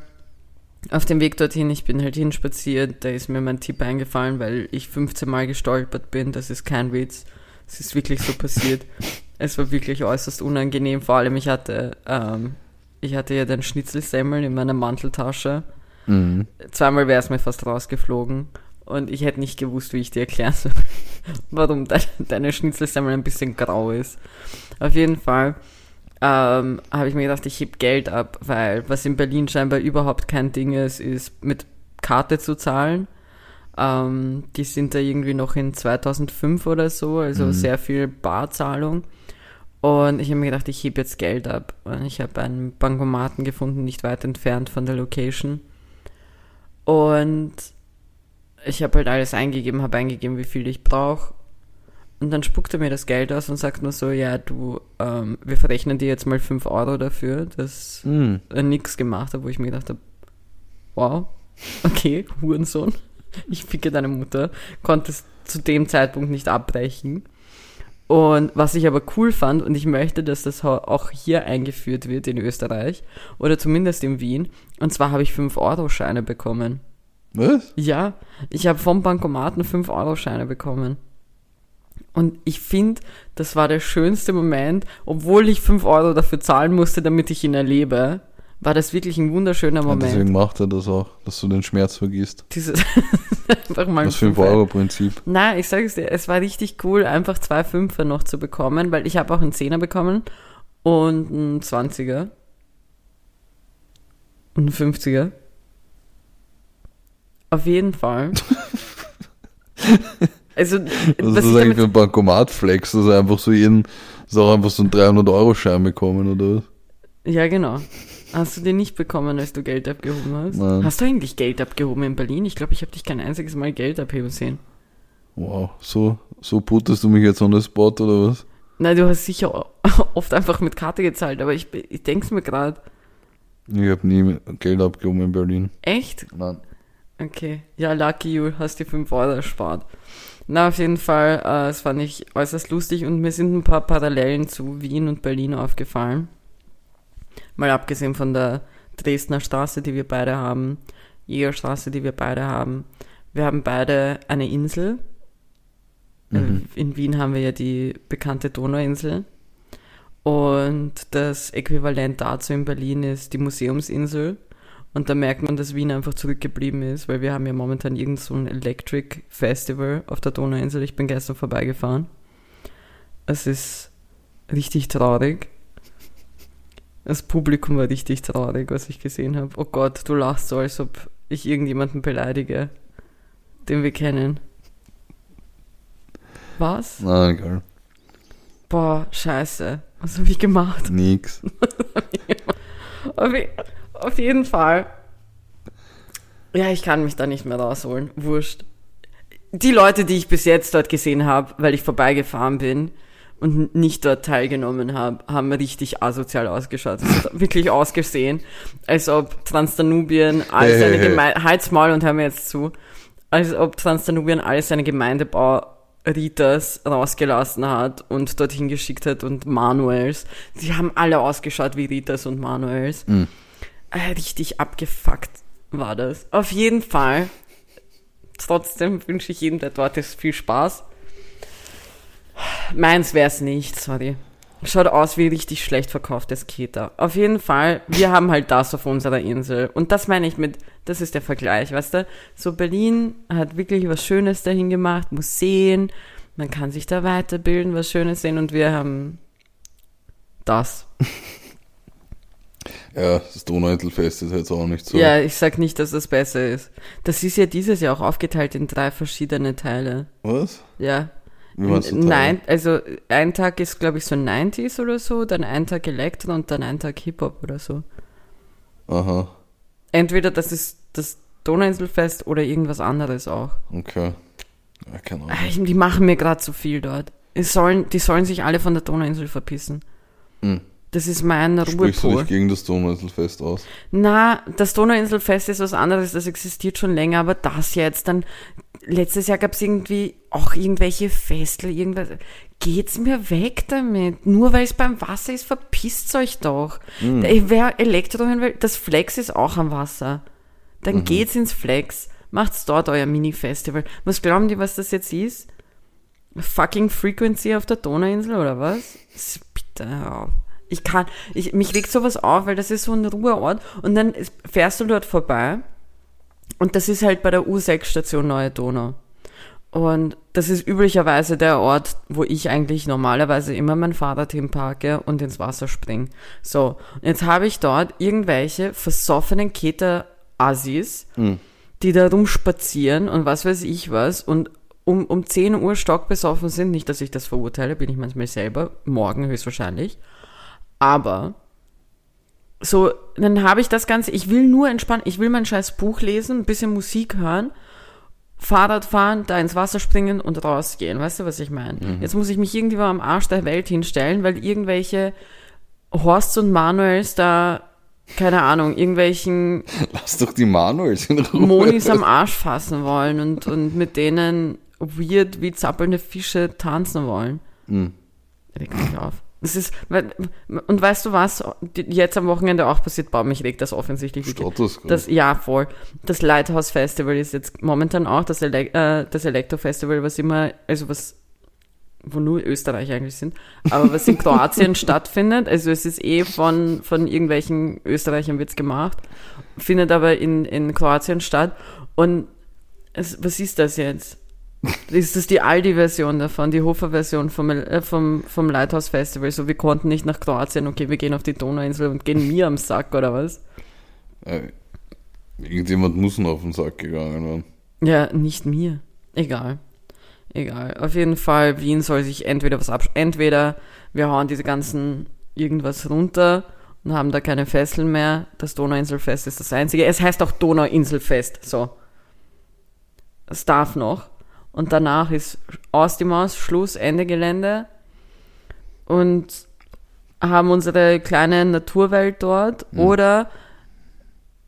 auf dem Weg dorthin, ich bin halt hinspaziert, da ist mir mein Tipp eingefallen, weil ich 15 Mal gestolpert bin, das ist kein Witz. Es ist wirklich so passiert. <laughs> es war wirklich äußerst unangenehm, vor allem ich hatte, ähm, ich hatte ja den Schnitzelsemmel in meiner Manteltasche. Mhm. Zweimal wäre es mir fast rausgeflogen und ich hätte nicht gewusst, wie ich dir erklären soll, <laughs> warum de deine Schnitzelsemmel ein bisschen grau ist. Auf jeden Fall ähm, habe ich mir gedacht, ich heb Geld ab, weil was in Berlin scheinbar überhaupt kein Ding ist, ist mit Karte zu zahlen. Ähm, die sind da irgendwie noch in 2005 oder so, also Mhm. sehr viel Barzahlung. Und ich habe mir gedacht, ich hebe jetzt Geld ab. Und ich habe einen Bankomaten gefunden, nicht weit entfernt von der Location. Und ich habe halt alles eingegeben, habe eingegeben, wie viel ich brauche. Und dann spuckt er mir das Geld aus und sagt nur so, ja, du, ähm, wir verrechnen dir jetzt mal 5 Euro dafür, dass Mhm. er nix gemacht hat, wo ich mir gedacht habe, wow, <laughs> okay, Hurensohn, ich ficke deine Mutter, konnte es zu dem Zeitpunkt nicht abbrechen. Und was ich aber cool fand, und ich möchte, dass das auch hier eingeführt wird in Österreich, oder zumindest in Wien, und zwar habe ich 5-Euro-Scheine bekommen. Was? Ja, ich habe vom Bankomaten 5-Euro-Scheine bekommen. Und ich finde, das war der schönste Moment, obwohl ich 5 Euro dafür zahlen musste, damit ich ihn erlebe, war das wirklich ein wunderschöner Ja, Moment. deswegen macht er das auch, dass du den Schmerz vergisst. Dieses <laughs> einfach mal Das ein Fünfer. 5-Euro-Prinzip. Nein, ich sage es dir, es war richtig cool, einfach zwei Fünfer noch zu bekommen, weil ich habe auch einen Zehner bekommen und einen 20er. Und einen 50er. Auf jeden Fall. <laughs> also, Was ist das ich eigentlich für ein Bankomat-Flex? Dass er einfach so jeden, ist auch einfach so ein 300-Euro-Schein bekommen, oder was? Ja, genau. Hast du den nicht bekommen, als du Geld abgehoben hast? Nein. Hast du eigentlich Geld abgehoben in Berlin? Ich glaube, ich habe dich kein einziges Mal Geld abheben sehen. Wow, so, so puttest du mich jetzt on the spot, oder was? Nein, du hast sicher <laughs> oft einfach mit Karte gezahlt, aber ich, ich denke es mir gerade. Ich habe nie Geld abgehoben in Berlin. Echt? Nein. Okay. Ja, lucky you, hast dir 5 Euro erspart. Na, auf jeden Fall, äh, das fand ich äußerst lustig und mir sind ein paar Parallelen zu Wien und Berlin aufgefallen. Mal abgesehen von der Dresdner Straße, die wir beide haben, Jägerstraße, die wir beide haben. Wir haben beide eine Insel. Mhm. Äh, In Wien haben wir ja die bekannte Donauinsel. Und das Äquivalent dazu in Berlin ist die Museumsinsel. Und da merkt man, dass Wien einfach zurückgeblieben ist, weil wir haben ja momentan irgend so ein Electric Festival auf der Donauinsel. Ich bin gestern vorbeigefahren. Es ist richtig traurig. Das Publikum war richtig traurig, was ich gesehen habe. Oh Gott, du lachst so, als ob ich irgendjemanden beleidige, den wir kennen. Was? Nein, egal. Boah, scheiße. Was habe ich gemacht? Nix. <laughs> Auf, je- auf jeden Fall. Ja, ich kann mich da nicht mehr rausholen. Wurscht. Die Leute, die ich bis jetzt dort gesehen habe, weil ich vorbeigefahren bin und nicht dort teilgenommen habe, haben richtig asozial ausgeschaut. Es hat <laughs> wirklich ausgesehen, als ob Transdanubien all Hey, seine hey, hey. Gemeinde... Halt's Maul und hör mir jetzt zu. Als ob Transdanubien all seine Gemeindebau Ritas rausgelassen hat und dorthin geschickt hat und Manuels. Die haben alle ausgeschaut wie Ritas und Manuels. Mhm. Äh, richtig abgefuckt war das. Auf jeden Fall. Trotzdem wünsche ich jedem, der dort ist, viel Spaß. Meins wär's nicht, sorry. Schaut aus wie richtig schlecht verkauftes Keter. Auf jeden Fall, wir haben halt das auf unserer Insel. Und das meine ich mit, das ist der Vergleich, weißt du? So Berlin hat wirklich was Schönes dahin gemacht, Museen, man kann sich da weiterbilden, was Schönes sehen und wir haben das. <laughs> Ja, das Donauinselfest ist jetzt auch nicht so. Ja, ich sag nicht, dass das besser ist. Das ist ja dieses Jahr auch aufgeteilt in drei verschiedene Teile. Was? Ja. Wie meinst du? Nein, also ein Tag ist, glaube ich, so 90s oder so, dann ein Tag Elektro und dann ein Tag Hip-Hop oder so. Aha, Entweder das ist das Donauinselfest oder irgendwas anderes auch. okay. Ja, keine Ahnung. Ah, Die machen mir gerade zu viel dort. Es sollen, die sollen sich alle von der Donauinsel verpissen. Hm. Das ist mein Sprichst du Ruhepol. dich gegen das Donauinselfest aus? Na, das Donauinselfest ist was anderes, das existiert schon länger, aber das jetzt, dann letztes Jahr gab es irgendwie auch irgendwelche Festel, irgendwas. Geht's mir weg damit. Nur weil es beim Wasser ist, verpisst euch doch. Hm. Mhm. Wer Elektro hören will, das Flex ist auch am Wasser. Dann Mhm. geht's ins Flex. Macht's dort euer Mini-Festival. Was glauben die, was das jetzt ist? Fucking Frequency auf der Donauinsel oder was? Bitte hör auf. Ich kann, ich, mich regt sowas auf, weil das ist so ein Ruheort und dann fährst du dort vorbei und das ist halt bei der U6-Station Neue Donau. Und das ist üblicherweise der Ort, wo ich eigentlich normalerweise immer mein Fahrrad hinparke und ins Wasser springe. So, und jetzt habe ich dort irgendwelche versoffenen Keter-Assis, die da rumspazieren und was weiß ich was und um, um 10 Uhr stockbesoffen sind. Nicht, dass ich das verurteile, bin ich manchmal selber, morgen höchstwahrscheinlich. Aber so, dann habe ich das Ganze, ich will nur entspannen, ich will mein scheiß Buch lesen, ein bisschen Musik hören, Fahrrad fahren, da ins Wasser springen und rausgehen. Weißt du, was ich meine? Jetzt muss ich mich irgendwie mal am Arsch der Welt hinstellen, weil irgendwelche Horsts und Manuels da, keine Ahnung, irgendwelchen <laughs> Lass doch die Manuels in Ruhe. Monis am Arsch fassen wollen und, und mit denen weird wie zappelnde Fische tanzen wollen. Mhm. Regt mich auf. Das ist, und weißt du was, jetzt am Wochenende auch passiert, boah, mich regt das offensichtlich grad. Das, ja, voll. Das Lighthouse Festival ist jetzt momentan auch das, Ele äh, das Elektro Festival, was immer, also was, wo nur Österreich eigentlich sind, aber was in <laughs> Kroatien stattfindet. Also es ist eh von, von irgendwelchen Österreichern wird's gemacht, findet aber in, in Kroatien statt. Und es, was ist das jetzt? Ist das die Aldi-Version davon, die Hofer-Version vom, äh, vom, vom Lighthouse Festival? So, wir konnten nicht nach Kroatien, okay, wir gehen auf die Donauinsel und gehen mir am Sack, oder was? Äh, irgendjemand muss noch auf den Sack gegangen werden. Ja, nicht mir. Egal. Egal. Auf jeden Fall, Wien soll sich entweder was absch... Entweder wir hauen diese ganzen irgendwas runter und haben da keine Fesseln mehr. Das Donauinselfest ist das einzige. Es heißt auch Donauinselfest. So. Es darf noch. Und danach ist aus die Maus, Schluss, Ende Gelände. Und haben unsere kleine Naturwelt dort. Oder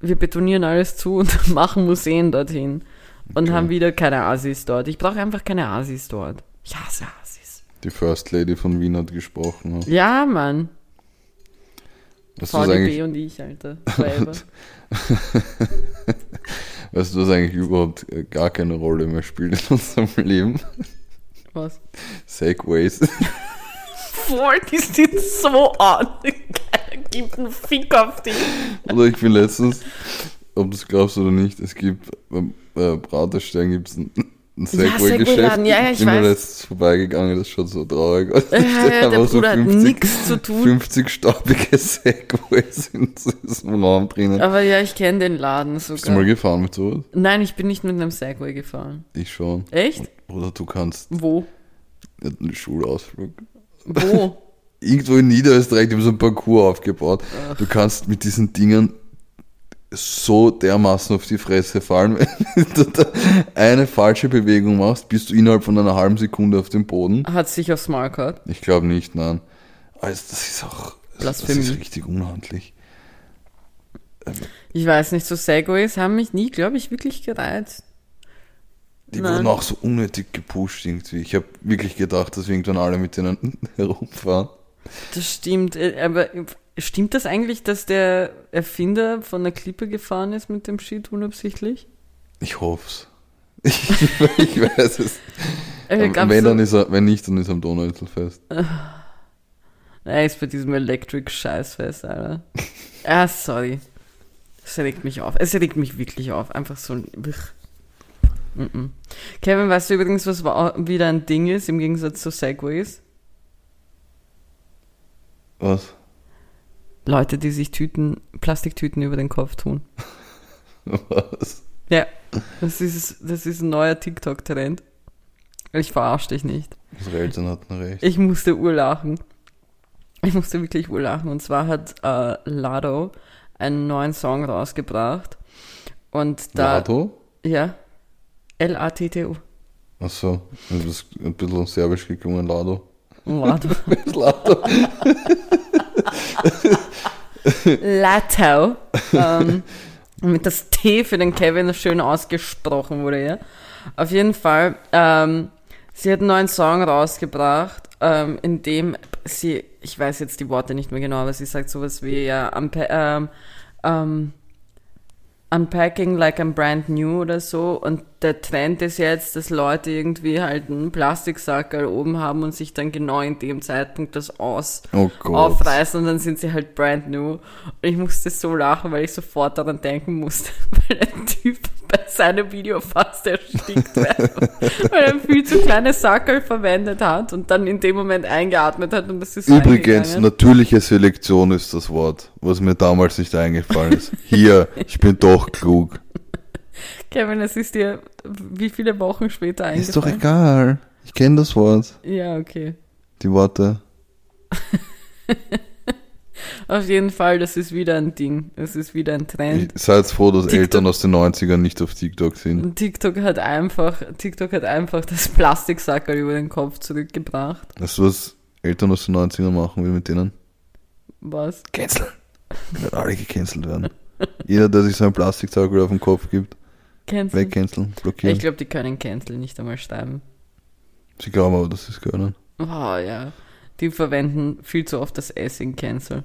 wir betonieren alles zu und <laughs> machen Museen dorthin. Und Okay. haben wieder keine Asis dort. Ich brauche einfach keine Asis dort. Ich hasse Asis. Die First Lady von Wien hat gesprochen. Ja, Mann. Was VDB und ich, Alter. <laughs> Weißt du, was eigentlich überhaupt äh, gar keine Rolle mehr spielt in unserem Leben? Was? Segways. <laughs> Voll, die sind so an. <laughs> Gibt einen Fick auf dich. Oder ich bin letztens, ob du es glaubst oder nicht, es gibt beim äh, Praterstein gibt es ein, ein Segway-Geschäft. Ja, ja, ich bin mir weiß. letztens vorbeigegangen, das schaut so traurig aus. <laughs> Ja, ja, der Aber so Bruder hat nichts zu tun. 50 staubige <laughs> Segways in diesem Raum drinnen. Aber ja, ich kenne den Laden Bist du mal sogar. gefahren mit sowas? Nein, ich bin nicht mit einem Segway gefahren. Ich schon. Echt? Oder du kannst Wo? einen Schulausflug. Wo? <laughs> Irgendwo in Niederösterreich, die haben so ein Parcours aufgebaut. Du kannst mit diesen Dingen so dermaßen auf die Fresse fallen. <laughs> Wenn du da eine falsche Bewegung machst, bist du innerhalb von einer halben Sekunde auf dem Boden. Hat sich aufs Maul gehabt. Ich glaube nicht, nein. Also das ist auch, das, ist richtig unhandlich. Ich weiß nicht, so Segways haben mich nie, glaube ich, wirklich gereizt. Die Nein. wurden auch so unnötig gepusht irgendwie. Ich habe wirklich gedacht, dass wir irgendwann alle mit denen <laughs> herumfahren. Das stimmt. äh, Aber stimmt das eigentlich, dass der Erfinder von der Klippe gefahren ist mit dem Shit unabsichtlich? Ich hoff's. Ich, <laughs> ich weiß es. Äh, Ähm, gab's wenn, dann ist er, wenn nicht, dann ist er am Donauinselfest. Er ist bei diesem Electric Scheißfest, Alter. Ah, sorry. Es regt mich auf. Es regt mich wirklich auf. Einfach so ein. Uch. Mm-mm. Kevin, weißt du übrigens, was wa- wieder ein Ding ist, im Gegensatz zu Segways? Was? Leute, die sich Tüten, Plastiktüten über den Kopf tun. Was? Ja, das ist, das ist ein neuer TikTok-Trend. Ich verarsche dich nicht. Unsere Eltern hatten recht. Ich musste urlachen. Ich musste wirklich urlachen. Und zwar hat äh, Lado einen neuen Song rausgebracht. Und da. Lado? Ja. L-A-T-T-O. Achso, das ist ein bisschen serbisch geklungen, Lado. Lado. <laughs> Lado. <laughs> Lato. ähm, Damit das T für den Kevin schön ausgesprochen wurde, ja. Auf jeden Fall, ähm, sie hat einen neuen Song rausgebracht, ähm, in dem sie, ich weiß jetzt die Worte nicht mehr genau, aber sie sagt sowas wie, ja, unpa ähm, ähm, Unpacking like I'm brand new oder so. Und der Trend ist jetzt, dass Leute irgendwie halt einen Plastiksackerl oben haben und sich dann genau in dem Zeitpunkt das aus Oh aufreißen und dann sind sie halt brand new. Und ich musste so lachen, weil ich sofort daran denken musste, <laughs> weil der Typ bei seinem Video fast erstickt wäre, weil er ein viel zu kleines Sackerl verwendet hat und dann in dem Moment eingeatmet hat und das ist Übrigens, natürliche Selektion ist das Wort, was mir damals nicht eingefallen ist. Hier, ich bin doch klug. Kevin, es ist dir wie viele Wochen später eingefallen? Ist doch egal. Ich kenne das Wort, Ja, okay. die Worte. <laughs> Auf jeden Fall, das ist wieder ein Ding. Das ist wieder ein Trend. Ich, seid froh, dass TikTok- Eltern aus den 90ern nicht auf TikTok sind. TikTok hat einfach, TikTok hat einfach das Plastiksackerl über den Kopf zurückgebracht. Weißt du, was Eltern aus den 90ern machen will mit denen? Was? Canceln. Wenn alle gecancelt werden. <laughs> Jeder, der sich so einen Plastikzauger auf den Kopf gibt, Cancel. wegcanceln, blockieren. Ich glaube, die können Cancel nicht einmal schreiben. Sie glauben aber, dass sie es können. Oh ja. Die verwenden viel zu oft das S in Cancel.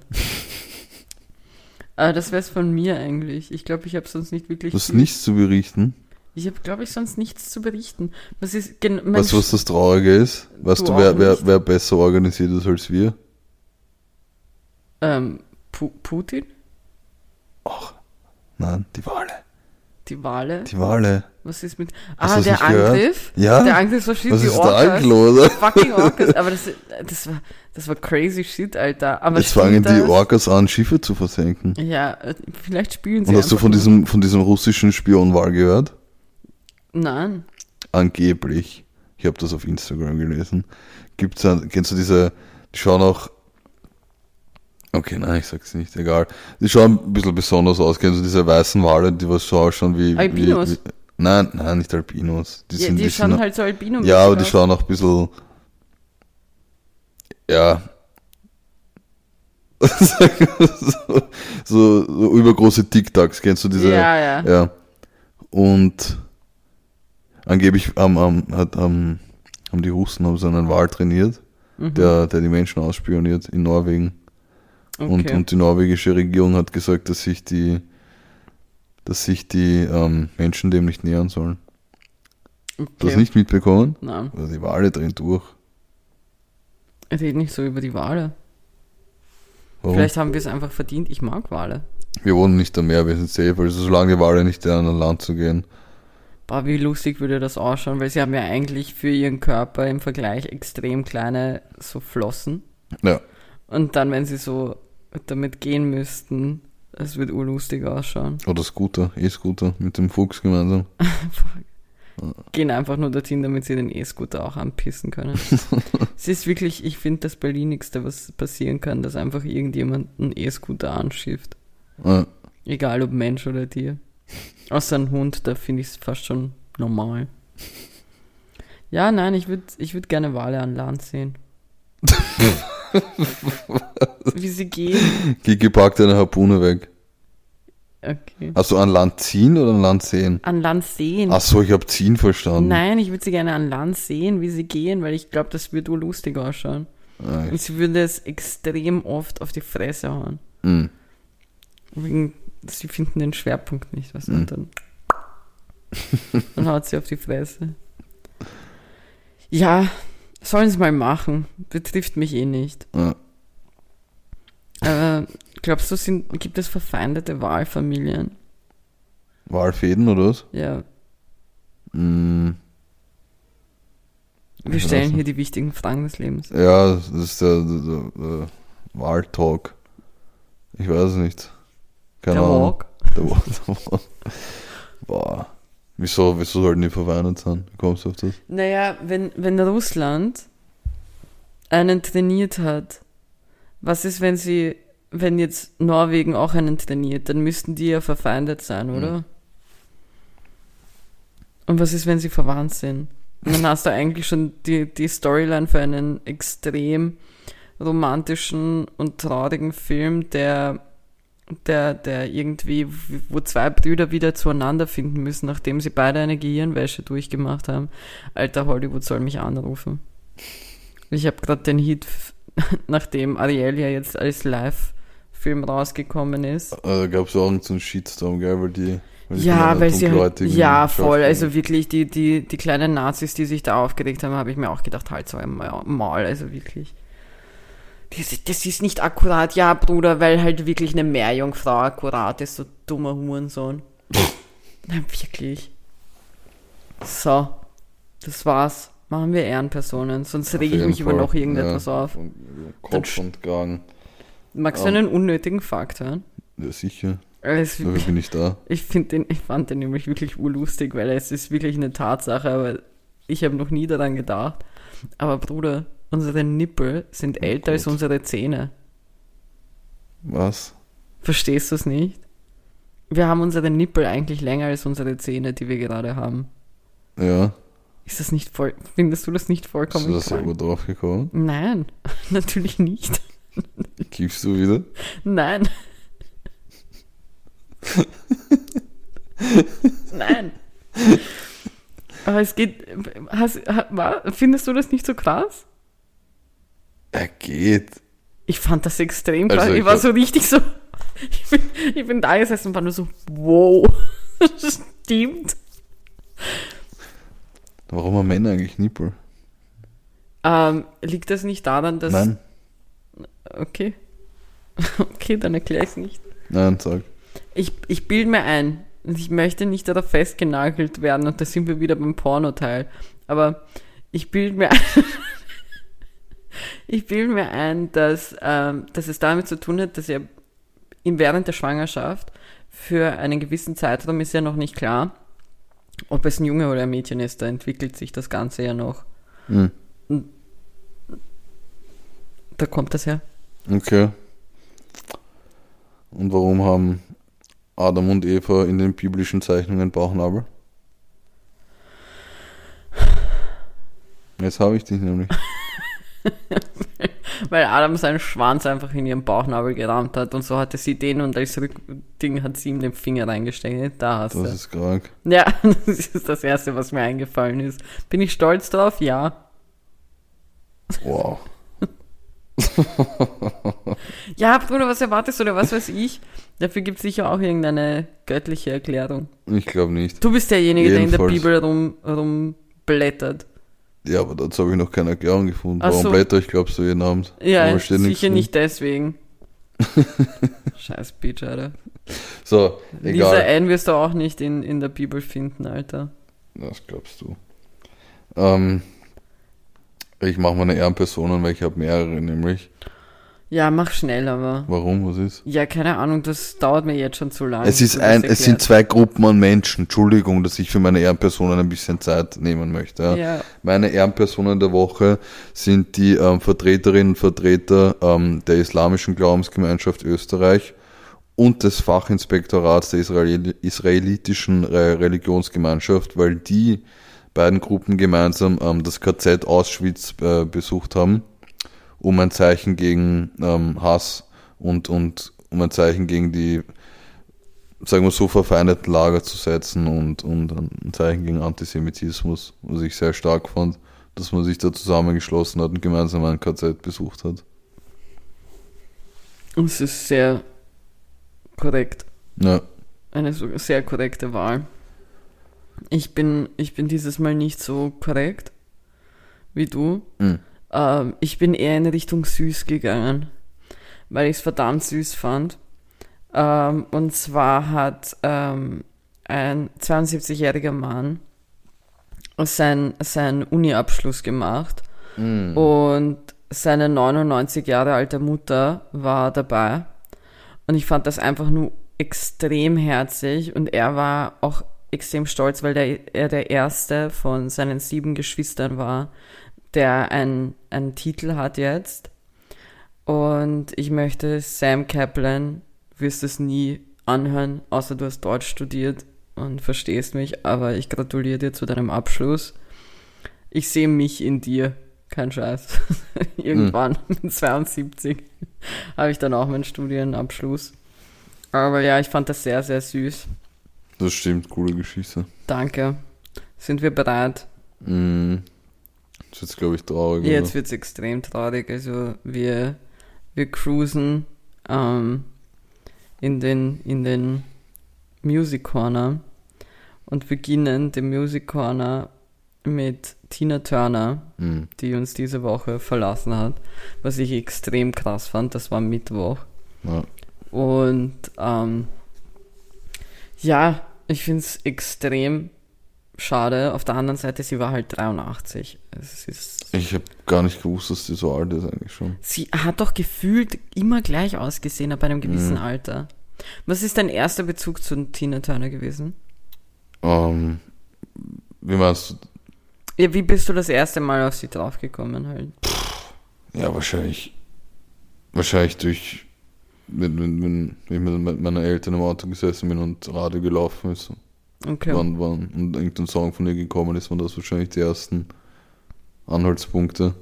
Aber das wär's von mir eigentlich. Ich glaube, ich habe sonst nicht wirklich. Du hast nichts zu berichten. Ich habe, glaube ich, sonst nichts zu berichten. Was ist Weißt du, was das Traurige ist? Weißt Du du, wer, wer, wer besser organisiert ist als wir? ähm, Pu Putin? Nein, die Wale. Die Wale? Die Wale. Was ist mit. Hast ah, der? Angriff? Ja? Der Angriff war shit, Was die ist da Orcas. eigentlich <laughs> Fucking Orcas. Aber das, das, war, das war crazy shit, Alter. Aber Jetzt fangen die? Orcas an, Schiffe zu versenken. Ja, vielleicht spielen sie Und hast du von diesem, von diesem russischen Spionwahl gehört? Nein. Angeblich. Ich habe das auf Instagram gelesen. Gibt's ein, kennst du diese, die schauen auch, okay, nein, ich sag's nicht, egal. Die schauen ein bisschen besonders aus. Kennst du diese weißen Wale, die was so ausschauen wie, Albinos? wie, wie Nein, nein, nicht Albinos. Die, Die, sind, die, die schauen sind, halt so albino Ja, aber die aus. schauen auch ein bisschen. Ja. so, <laughs> so, so übergroße TikToks, kennst du diese? Ja, ja. Ja. Und angeblich haben, haben, hat, haben, haben die Russen haben so einen Wal trainiert, Mhm. der, der die Menschen ausspioniert in Norwegen. Und, Okay. und die norwegische Regierung hat gesagt, dass sich die, dass sich die ähm, Menschen dem nicht nähern sollen. Okay. hast nicht mitbekommen? Nein, Also die Wale drehen durch. red nicht so über die Wale. Warum? Vielleicht haben wir es einfach verdient. Ich mag Wale. Wir wohnen nicht am Meer, wir sind safe. Also solange die Wale nicht lernen, an Land zu gehen. Boah, wie lustig würde das ausschauen, weil sie haben ja eigentlich für ihren Körper im Vergleich extrem kleine so Flossen. Ja. Und dann, wenn sie so damit gehen müssten, es wird urlustig ausschauen. <laughs> Oder Scooter, E-Scooter mit dem Fuchs gemeinsam. Gehen einfach nur dorthin, damit sie den E-Scooter auch anpissen können. <laughs> es ist wirklich, ich finde das Berlinigste, was passieren kann, dass einfach irgendjemand einen E-Scooter anschifft. Ja. Egal ob Mensch oder Tier. Außer ein Hund, da finde ich es fast schon normal. Ja, nein, ich würde ich würd gerne Wale an Land sehen. <laughs> <laughs> Wie sie gehen. Gigi packt eine Harpune weg. Okay. Du an Land ziehen oder an Land sehen? An Land sehen. Ach so, ich habe ziehen verstanden. Nein, ich würde sie gerne an Land sehen, wie sie gehen, weil ich glaube, das würde urlustig ausschauen. Ah, Und sie würde es extrem oft auf die Fresse hauen. hm. Wegen, sie finden den Schwerpunkt nicht, was Mhm. und dann, <laughs> dann haut sie auf die Fresse. Ja, sollen sie mal machen. Betrifft mich eh nicht. Ja. Äh, glaubst du, sind, gibt es verfeindete Wahlfamilien? Walfäden oder was? Ja, Hm. wir stellen hier die wichtigen Fragen des Lebens. Ja, das ist der, der, der, Wahltalk. Ich weiß es nicht. Keine Der Ahnung. Walk. Der Walk. <laughs> Boah. Wieso, wieso sollten die verweint sein? Wie kommst du auf das? Naja, wenn, wenn Russland einen trainiert hat, was ist, wenn sie, wenn jetzt Norwegen auch einen trainiert, dann müssten die ja verfeindet sein, oder? Und was ist, wenn sie verwandt sind? Und dann hast du eigentlich schon die, die Storyline für einen extrem romantischen und traurigen Film, der der, der irgendwie, wo zwei Brüder wieder zueinander finden müssen, nachdem sie beide eine Gehirnwäsche durchgemacht haben. Alter, Hollywood soll mich anrufen. Ich habe gerade den Hit, <laughs> nachdem Ariel ja jetzt als Live-Film rausgekommen ist. Also gab es auch so einen Shitstorm, gell, weil die. Weil Ja, weil sie halt, ja, voll, also wirklich, die, die, die kleinen Nazis, die sich da aufgeregt haben, habe ich mir auch gedacht, halt so ein Mal, also wirklich. Das, das ist nicht akkurat, ja, Bruder, weil halt wirklich eine Meerjungfrau akkurat ist, so dummer Hurensohn. <laughs> Nein, wirklich. So, das war's. Machen wir Ehrenpersonen, sonst rege ich mich über Fall, noch irgendetwas ja. auf. Und Kopf und Kragen. Magst du einen unnötigen Fakt hören? Ja, sicher. Es- Dafür bin ich da. <laughs> Ich finde den, ich fand den nämlich wirklich urlustig, weil es ist wirklich eine Tatsache, aber ich habe noch nie daran gedacht. Aber Bruder, unsere Nippel sind Oh älter als Gott. unsere Zähne. Was? Verstehst du es nicht? Wir haben unsere Nippel eigentlich länger als unsere Zähne, die wir gerade haben. Ja, Ist das nicht voll, findest du das nicht vollkommen du das selber drauf gekommen? Nein, <laughs> natürlich nicht. Kiffst du wieder? Nein. Nein. Aber es geht. Hast, findest du das nicht so krass? Er geht. Ich fand das extrem krass. Also ich ich war so richtig so. <laughs> Ich bin, ich bin da gesessen und war nur so, wow. <laughs> Das stimmt. Warum haben Männer eigentlich Nippel? Ähm, liegt das nicht daran, dass. Nein, Okay. <laughs> Okay, dann erkläre ich es nicht. nein, sag. Ich, ich bilde mir ein, ich möchte nicht darauf festgenagelt werden, und da sind wir wieder beim Pornoteil, aber ich bilde mir ein, ich bilde mir ein, dass, ähm, dass es damit zu tun hat, dass er ihm während der Schwangerschaft für einen gewissen Zeitraum ist ja noch nicht klar, ob es ein Junge oder ein Mädchen ist, da entwickelt sich das Ganze ja noch. Hm. Da kommt das her. Okay. Und warum haben Adam und Eva in den biblischen Zeichnungen Bauchnabel? <sighs> Jetzt habe ich dich nämlich. <laughs> <laughs> Weil Adam seinen Schwanz einfach in ihren Bauchnabel gerammt hat und so hatte sie den und als Rückding hat sie ihm den Finger reingesteckt. Da hast Das du. ist krank. Ja, <laughs> das ist das Erste, was mir eingefallen ist. Bin ich stolz drauf? Ja. Wow. <laughs> Ja, Bruder, was erwartest du oder was weiß ich? Dafür gibt es sicher auch irgendeine göttliche Erklärung. Ich glaube nicht. Du bist derjenige, der in der Jedenfalls. Bibel rum, rumblättert. Ja, aber dazu habe ich noch keine Erklärung gefunden. Ach Warum so. blätter ich, glaubst du, jeden Abend? Ja, sicher drin. nicht deswegen. <laughs> Scheiß Bitch, Alter. So, Lisa egal. Ann wirst du auch nicht in, in der Bibel finden, Alter. Das glaubst du. Ähm, ich mache meine Ehrenpersonen, weil ich habe mehrere nämlich. Ja, mach schnell, aber. Warum? Was ist? Ja, keine Ahnung, das dauert mir jetzt schon zu lange. Es ist ein, es sind zwei Gruppen an Menschen. Entschuldigung, dass ich für meine Ehrenpersonen ein bisschen Zeit nehmen möchte. Ja. Ja, Meine Ehrenpersonen der Woche sind die ähm, Vertreterinnen und Vertreter ähm, der Islamischen Glaubensgemeinschaft Österreich und des Fachinspektorats der Israeli israelitischen Re Religionsgemeinschaft, weil die beiden Gruppen gemeinsam ähm, das KZ Auschwitz äh, besucht haben, um ein Zeichen gegen ähm, Hass und, und um ein Zeichen gegen die, sagen wir so, verfeindeten Lager zu setzen und, und ein Zeichen gegen Antisemitismus, was ich sehr stark fand, dass man sich da zusammengeschlossen hat und gemeinsam ein KZ besucht hat. es ist sehr korrekt. Ja, Eine sehr korrekte Wahl. Ich bin, ich bin dieses Mal nicht so korrekt wie du. Mhm. Ähm, ich bin eher in Richtung süß gegangen, weil ich es verdammt süß fand. Ähm, und zwar hat ähm, ein 72-jähriger Mann sein, seinen Uni-Abschluss gemacht Mhm. und seine 99 Jahre alte Mutter war dabei. Und ich fand das einfach nur extrem herzig und er war auch extrem stolz, weil der, er der erste von seinen sieben Geschwistern war, der einen, einen Titel hat jetzt. Und ich möchte Sam Kaplan, wirst es nie anhören, außer du hast Deutsch studiert und verstehst mich, aber ich gratuliere dir zu deinem Abschluss. Ich sehe mich in dir, kein Scheiß. <laughs> Irgendwann mit 72 habe ich dann auch meinen Studienabschluss. Aber ja, ich fand das sehr, sehr süß. Das stimmt, coole Geschichte. Danke. Sind wir bereit? Mm. Das ist jetzt, glaube ich, traurig. Jetzt oder? wird es extrem traurig. Also wir, wir cruisen ähm, in den, in den Music Corner und beginnen den Music Corner mit Tina Turner, Mm. die uns diese Woche verlassen hat. Was ich extrem krass fand, das war Mittwoch. Ja. Und ähm, ja, ich finde es extrem schade. Auf der anderen Seite, sie war halt 83. Es ist, Ich habe gar nicht gewusst, dass die so alt ist eigentlich schon. sie hat doch gefühlt immer gleich ausgesehen ab einem gewissen Mhm. Alter. Was ist dein erster Bezug zu Tina Turner gewesen? Ähm, wie meinst du? Ja, wie bist du das erste Mal auf sie draufgekommen halt? Ja, wahrscheinlich. Wahrscheinlich durch. Wenn, wenn, wenn ich mit mit meinen Eltern im Auto gesessen bin und Radio gelaufen ist. Okay. Wann, wann, und irgendein Song von ihr gekommen ist, waren das wahrscheinlich die ersten Anhaltspunkte.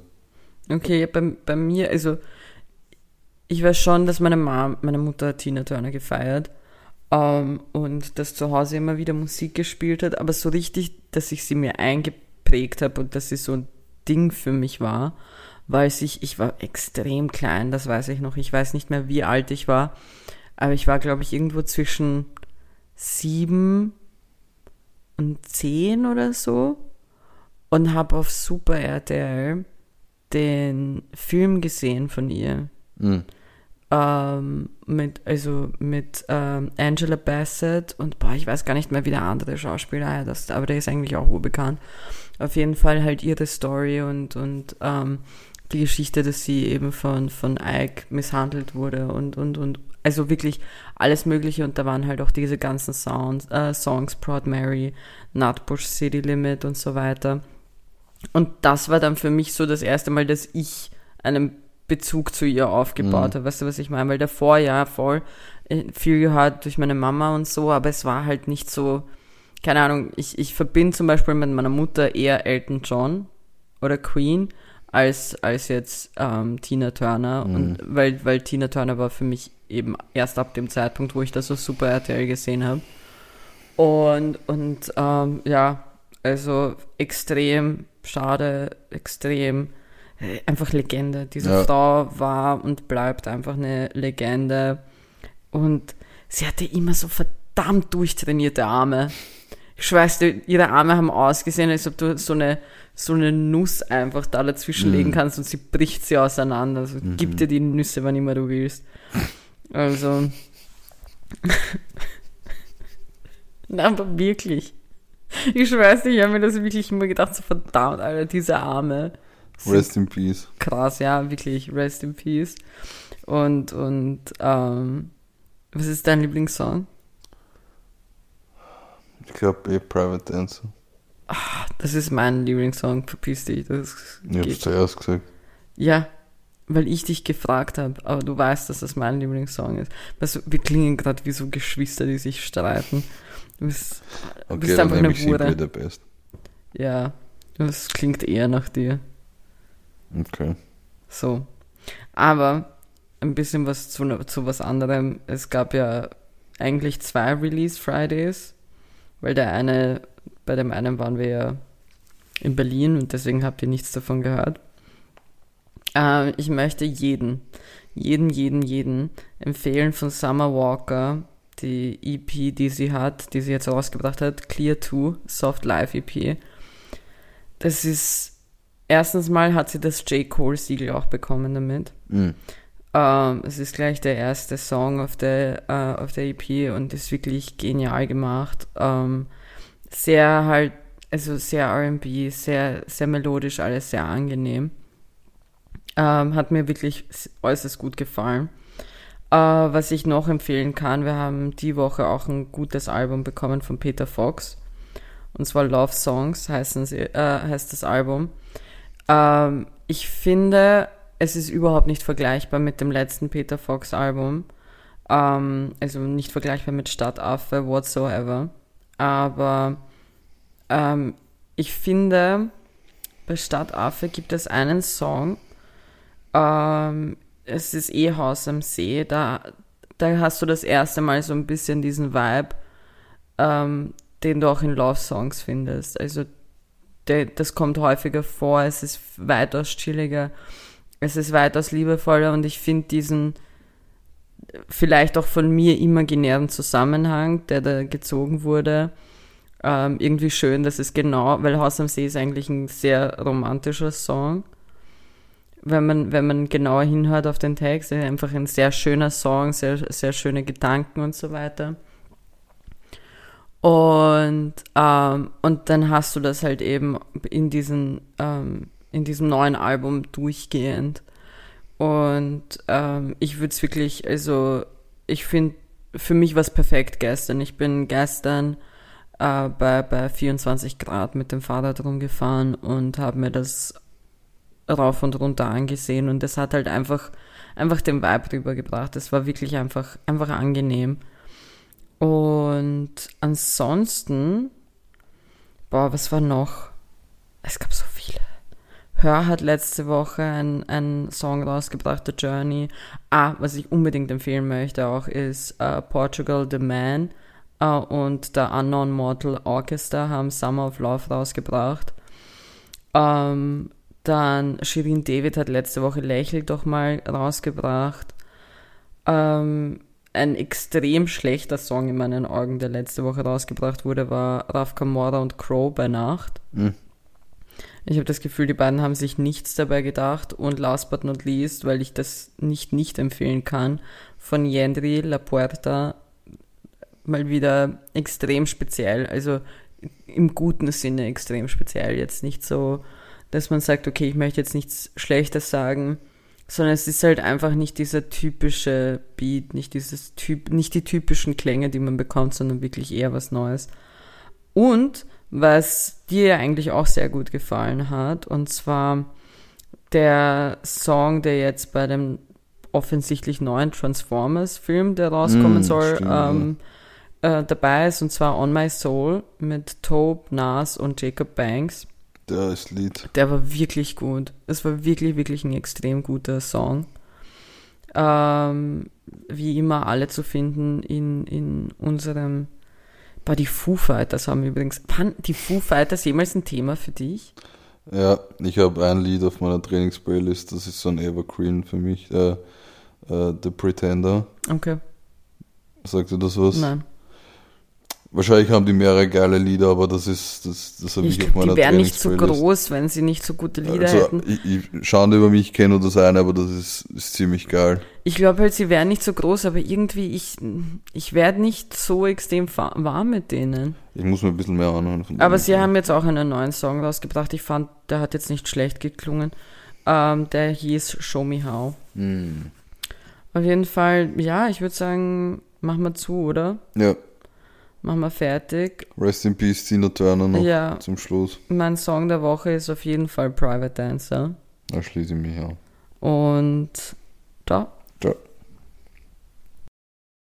Okay, ja, bei, bei mir, also ich weiß schon, dass meine Mom, meine Mutter hat Tina Turner gefeiert ähm, und dass zu Hause immer wieder Musik gespielt hat, aber so richtig, dass ich sie mir eingeprägt habe und dass sie so ein Ding für mich war, weiß ich, ich war extrem klein, das weiß ich noch. Ich weiß nicht mehr, wie alt ich war, aber ich war, glaube ich, irgendwo zwischen sieben und zehn oder so und habe auf Super RTL den Film gesehen von ihr. Mhm. Ähm, mit, also mit ähm, Angela Bassett und boah, ich weiß gar nicht mehr, wie der andere Schauspieler heißt, aber der ist eigentlich auch urbekannt. Auf jeden Fall halt ihre Story und, und ähm, die Geschichte, dass sie eben von, von Ike misshandelt wurde und, und, und also wirklich alles Mögliche und da waren halt auch diese ganzen Sounds, äh, Songs, Proud Mary, Nutbush City Limit und so weiter. Und das war dann für mich so das erste Mal, dass ich einen Bezug zu ihr aufgebaut habe. Weißt du, was ich meine? Weil davor ja voll äh, viel gehört durch meine Mama und so, aber es war halt nicht so, keine Ahnung, ich, ich verbinde zum Beispiel mit meiner Mutter eher Elton John oder Queen als, als jetzt ähm, Tina Turner. Und weil, weil Tina Turner war für mich eben erst ab dem Zeitpunkt, wo ich das auf Super RTL gesehen habe. Und, und ähm, ja, also extrem schade, extrem äh, einfach Legende. Diese Ja. Frau war und bleibt einfach eine Legende. Und sie hatte immer so verdammt durchtrainierte Arme. Ich schwör's dir, ihre Arme haben ausgesehen, als ob du so eine, so eine Nuss einfach da dazwischen legen kannst und sie bricht sie auseinander. Also gib dir die Nüsse, wann immer du willst. Also. Na, <laughs> aber wirklich. Ich schwör's dir, ich habe mir das wirklich immer gedacht, so verdammt, Alter, diese Arme. Rest in Peace. krass, ja, wirklich, rest in peace. Und, und, ähm, was ist dein Lieblingssong? Ich glaube eh Private Dancer. Das ist mein Lieblingssong, verpiss dich. Das Ich hab's zuerst gesagt. Ja, weil ich dich gefragt habe, aber du weißt, dass das mein Lieblingssong ist. Weißt du, wir klingen gerade wie so Geschwister, die sich streiten. Du bist, Okay, bist einfach eine Hure. the Best. Ja, das klingt eher nach dir. Okay. So. Aber ein bisschen was zu, zu was anderem. Es gab ja eigentlich zwei Release Fridays, weil der eine, bei dem einen waren wir ja in Berlin und deswegen habt ihr nichts davon gehört. Ähm, ich möchte jeden, jeden, jeden, jeden empfehlen von Summer Walker, die EP, die sie hat, die sie jetzt rausgebracht hat, Clear 2, Soft Live EP. Das ist, erstens mal hat sie das J. Cole Siegel auch bekommen damit. Mhm. Ähm, es ist gleich der erste Song auf der, äh, auf der EP und ist wirklich genial gemacht. Ähm, sehr halt, also sehr RB, sehr, sehr melodisch, alles sehr angenehm. Ähm, hat mir wirklich äußerst gut gefallen. Äh, was ich noch empfehlen kann, wir haben die Woche auch ein gutes Album bekommen von Peter Fox. Und zwar Love Songs heißen sie, äh, heißt das Album. Ähm, ich finde, es ist überhaupt nicht vergleichbar mit dem letzten Peter Fox Album. Ähm, also nicht vergleichbar mit Stadtaffe whatsoever. Aber ähm, ich finde, bei Stadtaffe gibt es einen Song, ähm, es ist eh Haus am See, da da hast du das erste Mal so ein bisschen diesen Vibe, ähm, den du auch in Love-Songs findest. Also der, das kommt häufiger vor, es ist weitaus chilliger, es ist weitaus liebevoller und ich finde diesen vielleicht auch von mir imaginären Zusammenhang, der da gezogen wurde, ähm, irgendwie schön, dass es genau, weil Haus am See ist eigentlich ein sehr romantischer Song. Wenn man, wenn man genauer hinhört auf den Text, ist einfach ein sehr schöner Song, sehr, sehr schöne Gedanken und so weiter. Und, ähm, und dann hast du das halt eben in, diesen, ähm, in diesem neuen Album durchgehend. Und ähm, ich würde es wirklich, also ich finde, für mich war es perfekt gestern. Ich bin gestern äh, bei, bei 24 Grad mit dem Fahrrad rumgefahren und habe mir das rauf und runter angesehen und das hat halt einfach, einfach den Vibe rübergebracht. Es war wirklich einfach, einfach angenehm. Und ansonsten, boah, was war noch? Es gab so viele. Hör hat letzte Woche einen Song rausgebracht, The Journey. Ah, was ich unbedingt empfehlen möchte auch ist uh, Portugal The Man uh, und der Unknown Mortal Orchestra haben Summer of Love rausgebracht. Um, ähm, dann Shirin David hat letzte Woche Lächel doch mal rausgebracht. Um, ähm, ein extrem schlechter Song in meinen Augen, der letzte Woche rausgebracht wurde, war Raf Kamora und Crow bei Nacht. Mhm. Ich habe das Gefühl, die beiden haben sich nichts dabei gedacht und last but not least, weil ich das nicht nicht empfehlen kann, von Yendri La Puerta mal wieder extrem speziell, also im guten Sinne extrem speziell, jetzt nicht so, dass man sagt, okay, ich möchte jetzt nichts Schlechtes sagen, sondern es ist halt einfach nicht dieser typische Beat, nicht dieses Typ, nicht die typischen Klänge, die man bekommt, sondern wirklich eher was Neues. Und was dir eigentlich auch sehr gut gefallen hat, und zwar der Song, der jetzt bei dem offensichtlich neuen Transformers-Film, der rauskommen mm, soll, ähm, äh, dabei ist, und zwar On My Soul mit Tobe, Nas und Jacob Banks. Der ist Lied. Der war wirklich gut. Es war wirklich, wirklich ein extrem guter Song. Ähm, wie immer alle zu finden in, in unserem. Bei die Foo Fighters haben übrigens. Waren die Foo Fighters jemals ein Thema für dich? Ja, ich habe ein Lied auf meiner Trainingsplaylist, das ist so ein Evergreen für mich. Äh, äh, The Pretender. Okay. Sagt dir das was? Nein. Wahrscheinlich haben die mehrere geile Lieder, aber das ist, das, das habe ich, ich auf meiner Die wären nicht so groß, wenn sie nicht so gute Lieder also, hätten. Ich, ich, Schande über mich, kenne das eine, aber das ist, ist ziemlich geil. Ich glaube halt, sie wären nicht so groß, aber irgendwie, ich, ich werde nicht so extrem warm mit denen. Ich muss mir ein bisschen mehr anhören. Aber sie haben jetzt auch einen neuen Song rausgebracht. Ich fand, der hat jetzt nicht schlecht geklungen. Ähm, der hieß Show Me How. Mm. Auf jeden Fall, ja, ich würde sagen, machen wir zu, oder? Ja machen wir fertig. Rest in Peace, Tina Turner noch ja. zum Schluss. Mein Song der Woche ist auf jeden Fall Private Dancer. Da schließe ich mich an. Und da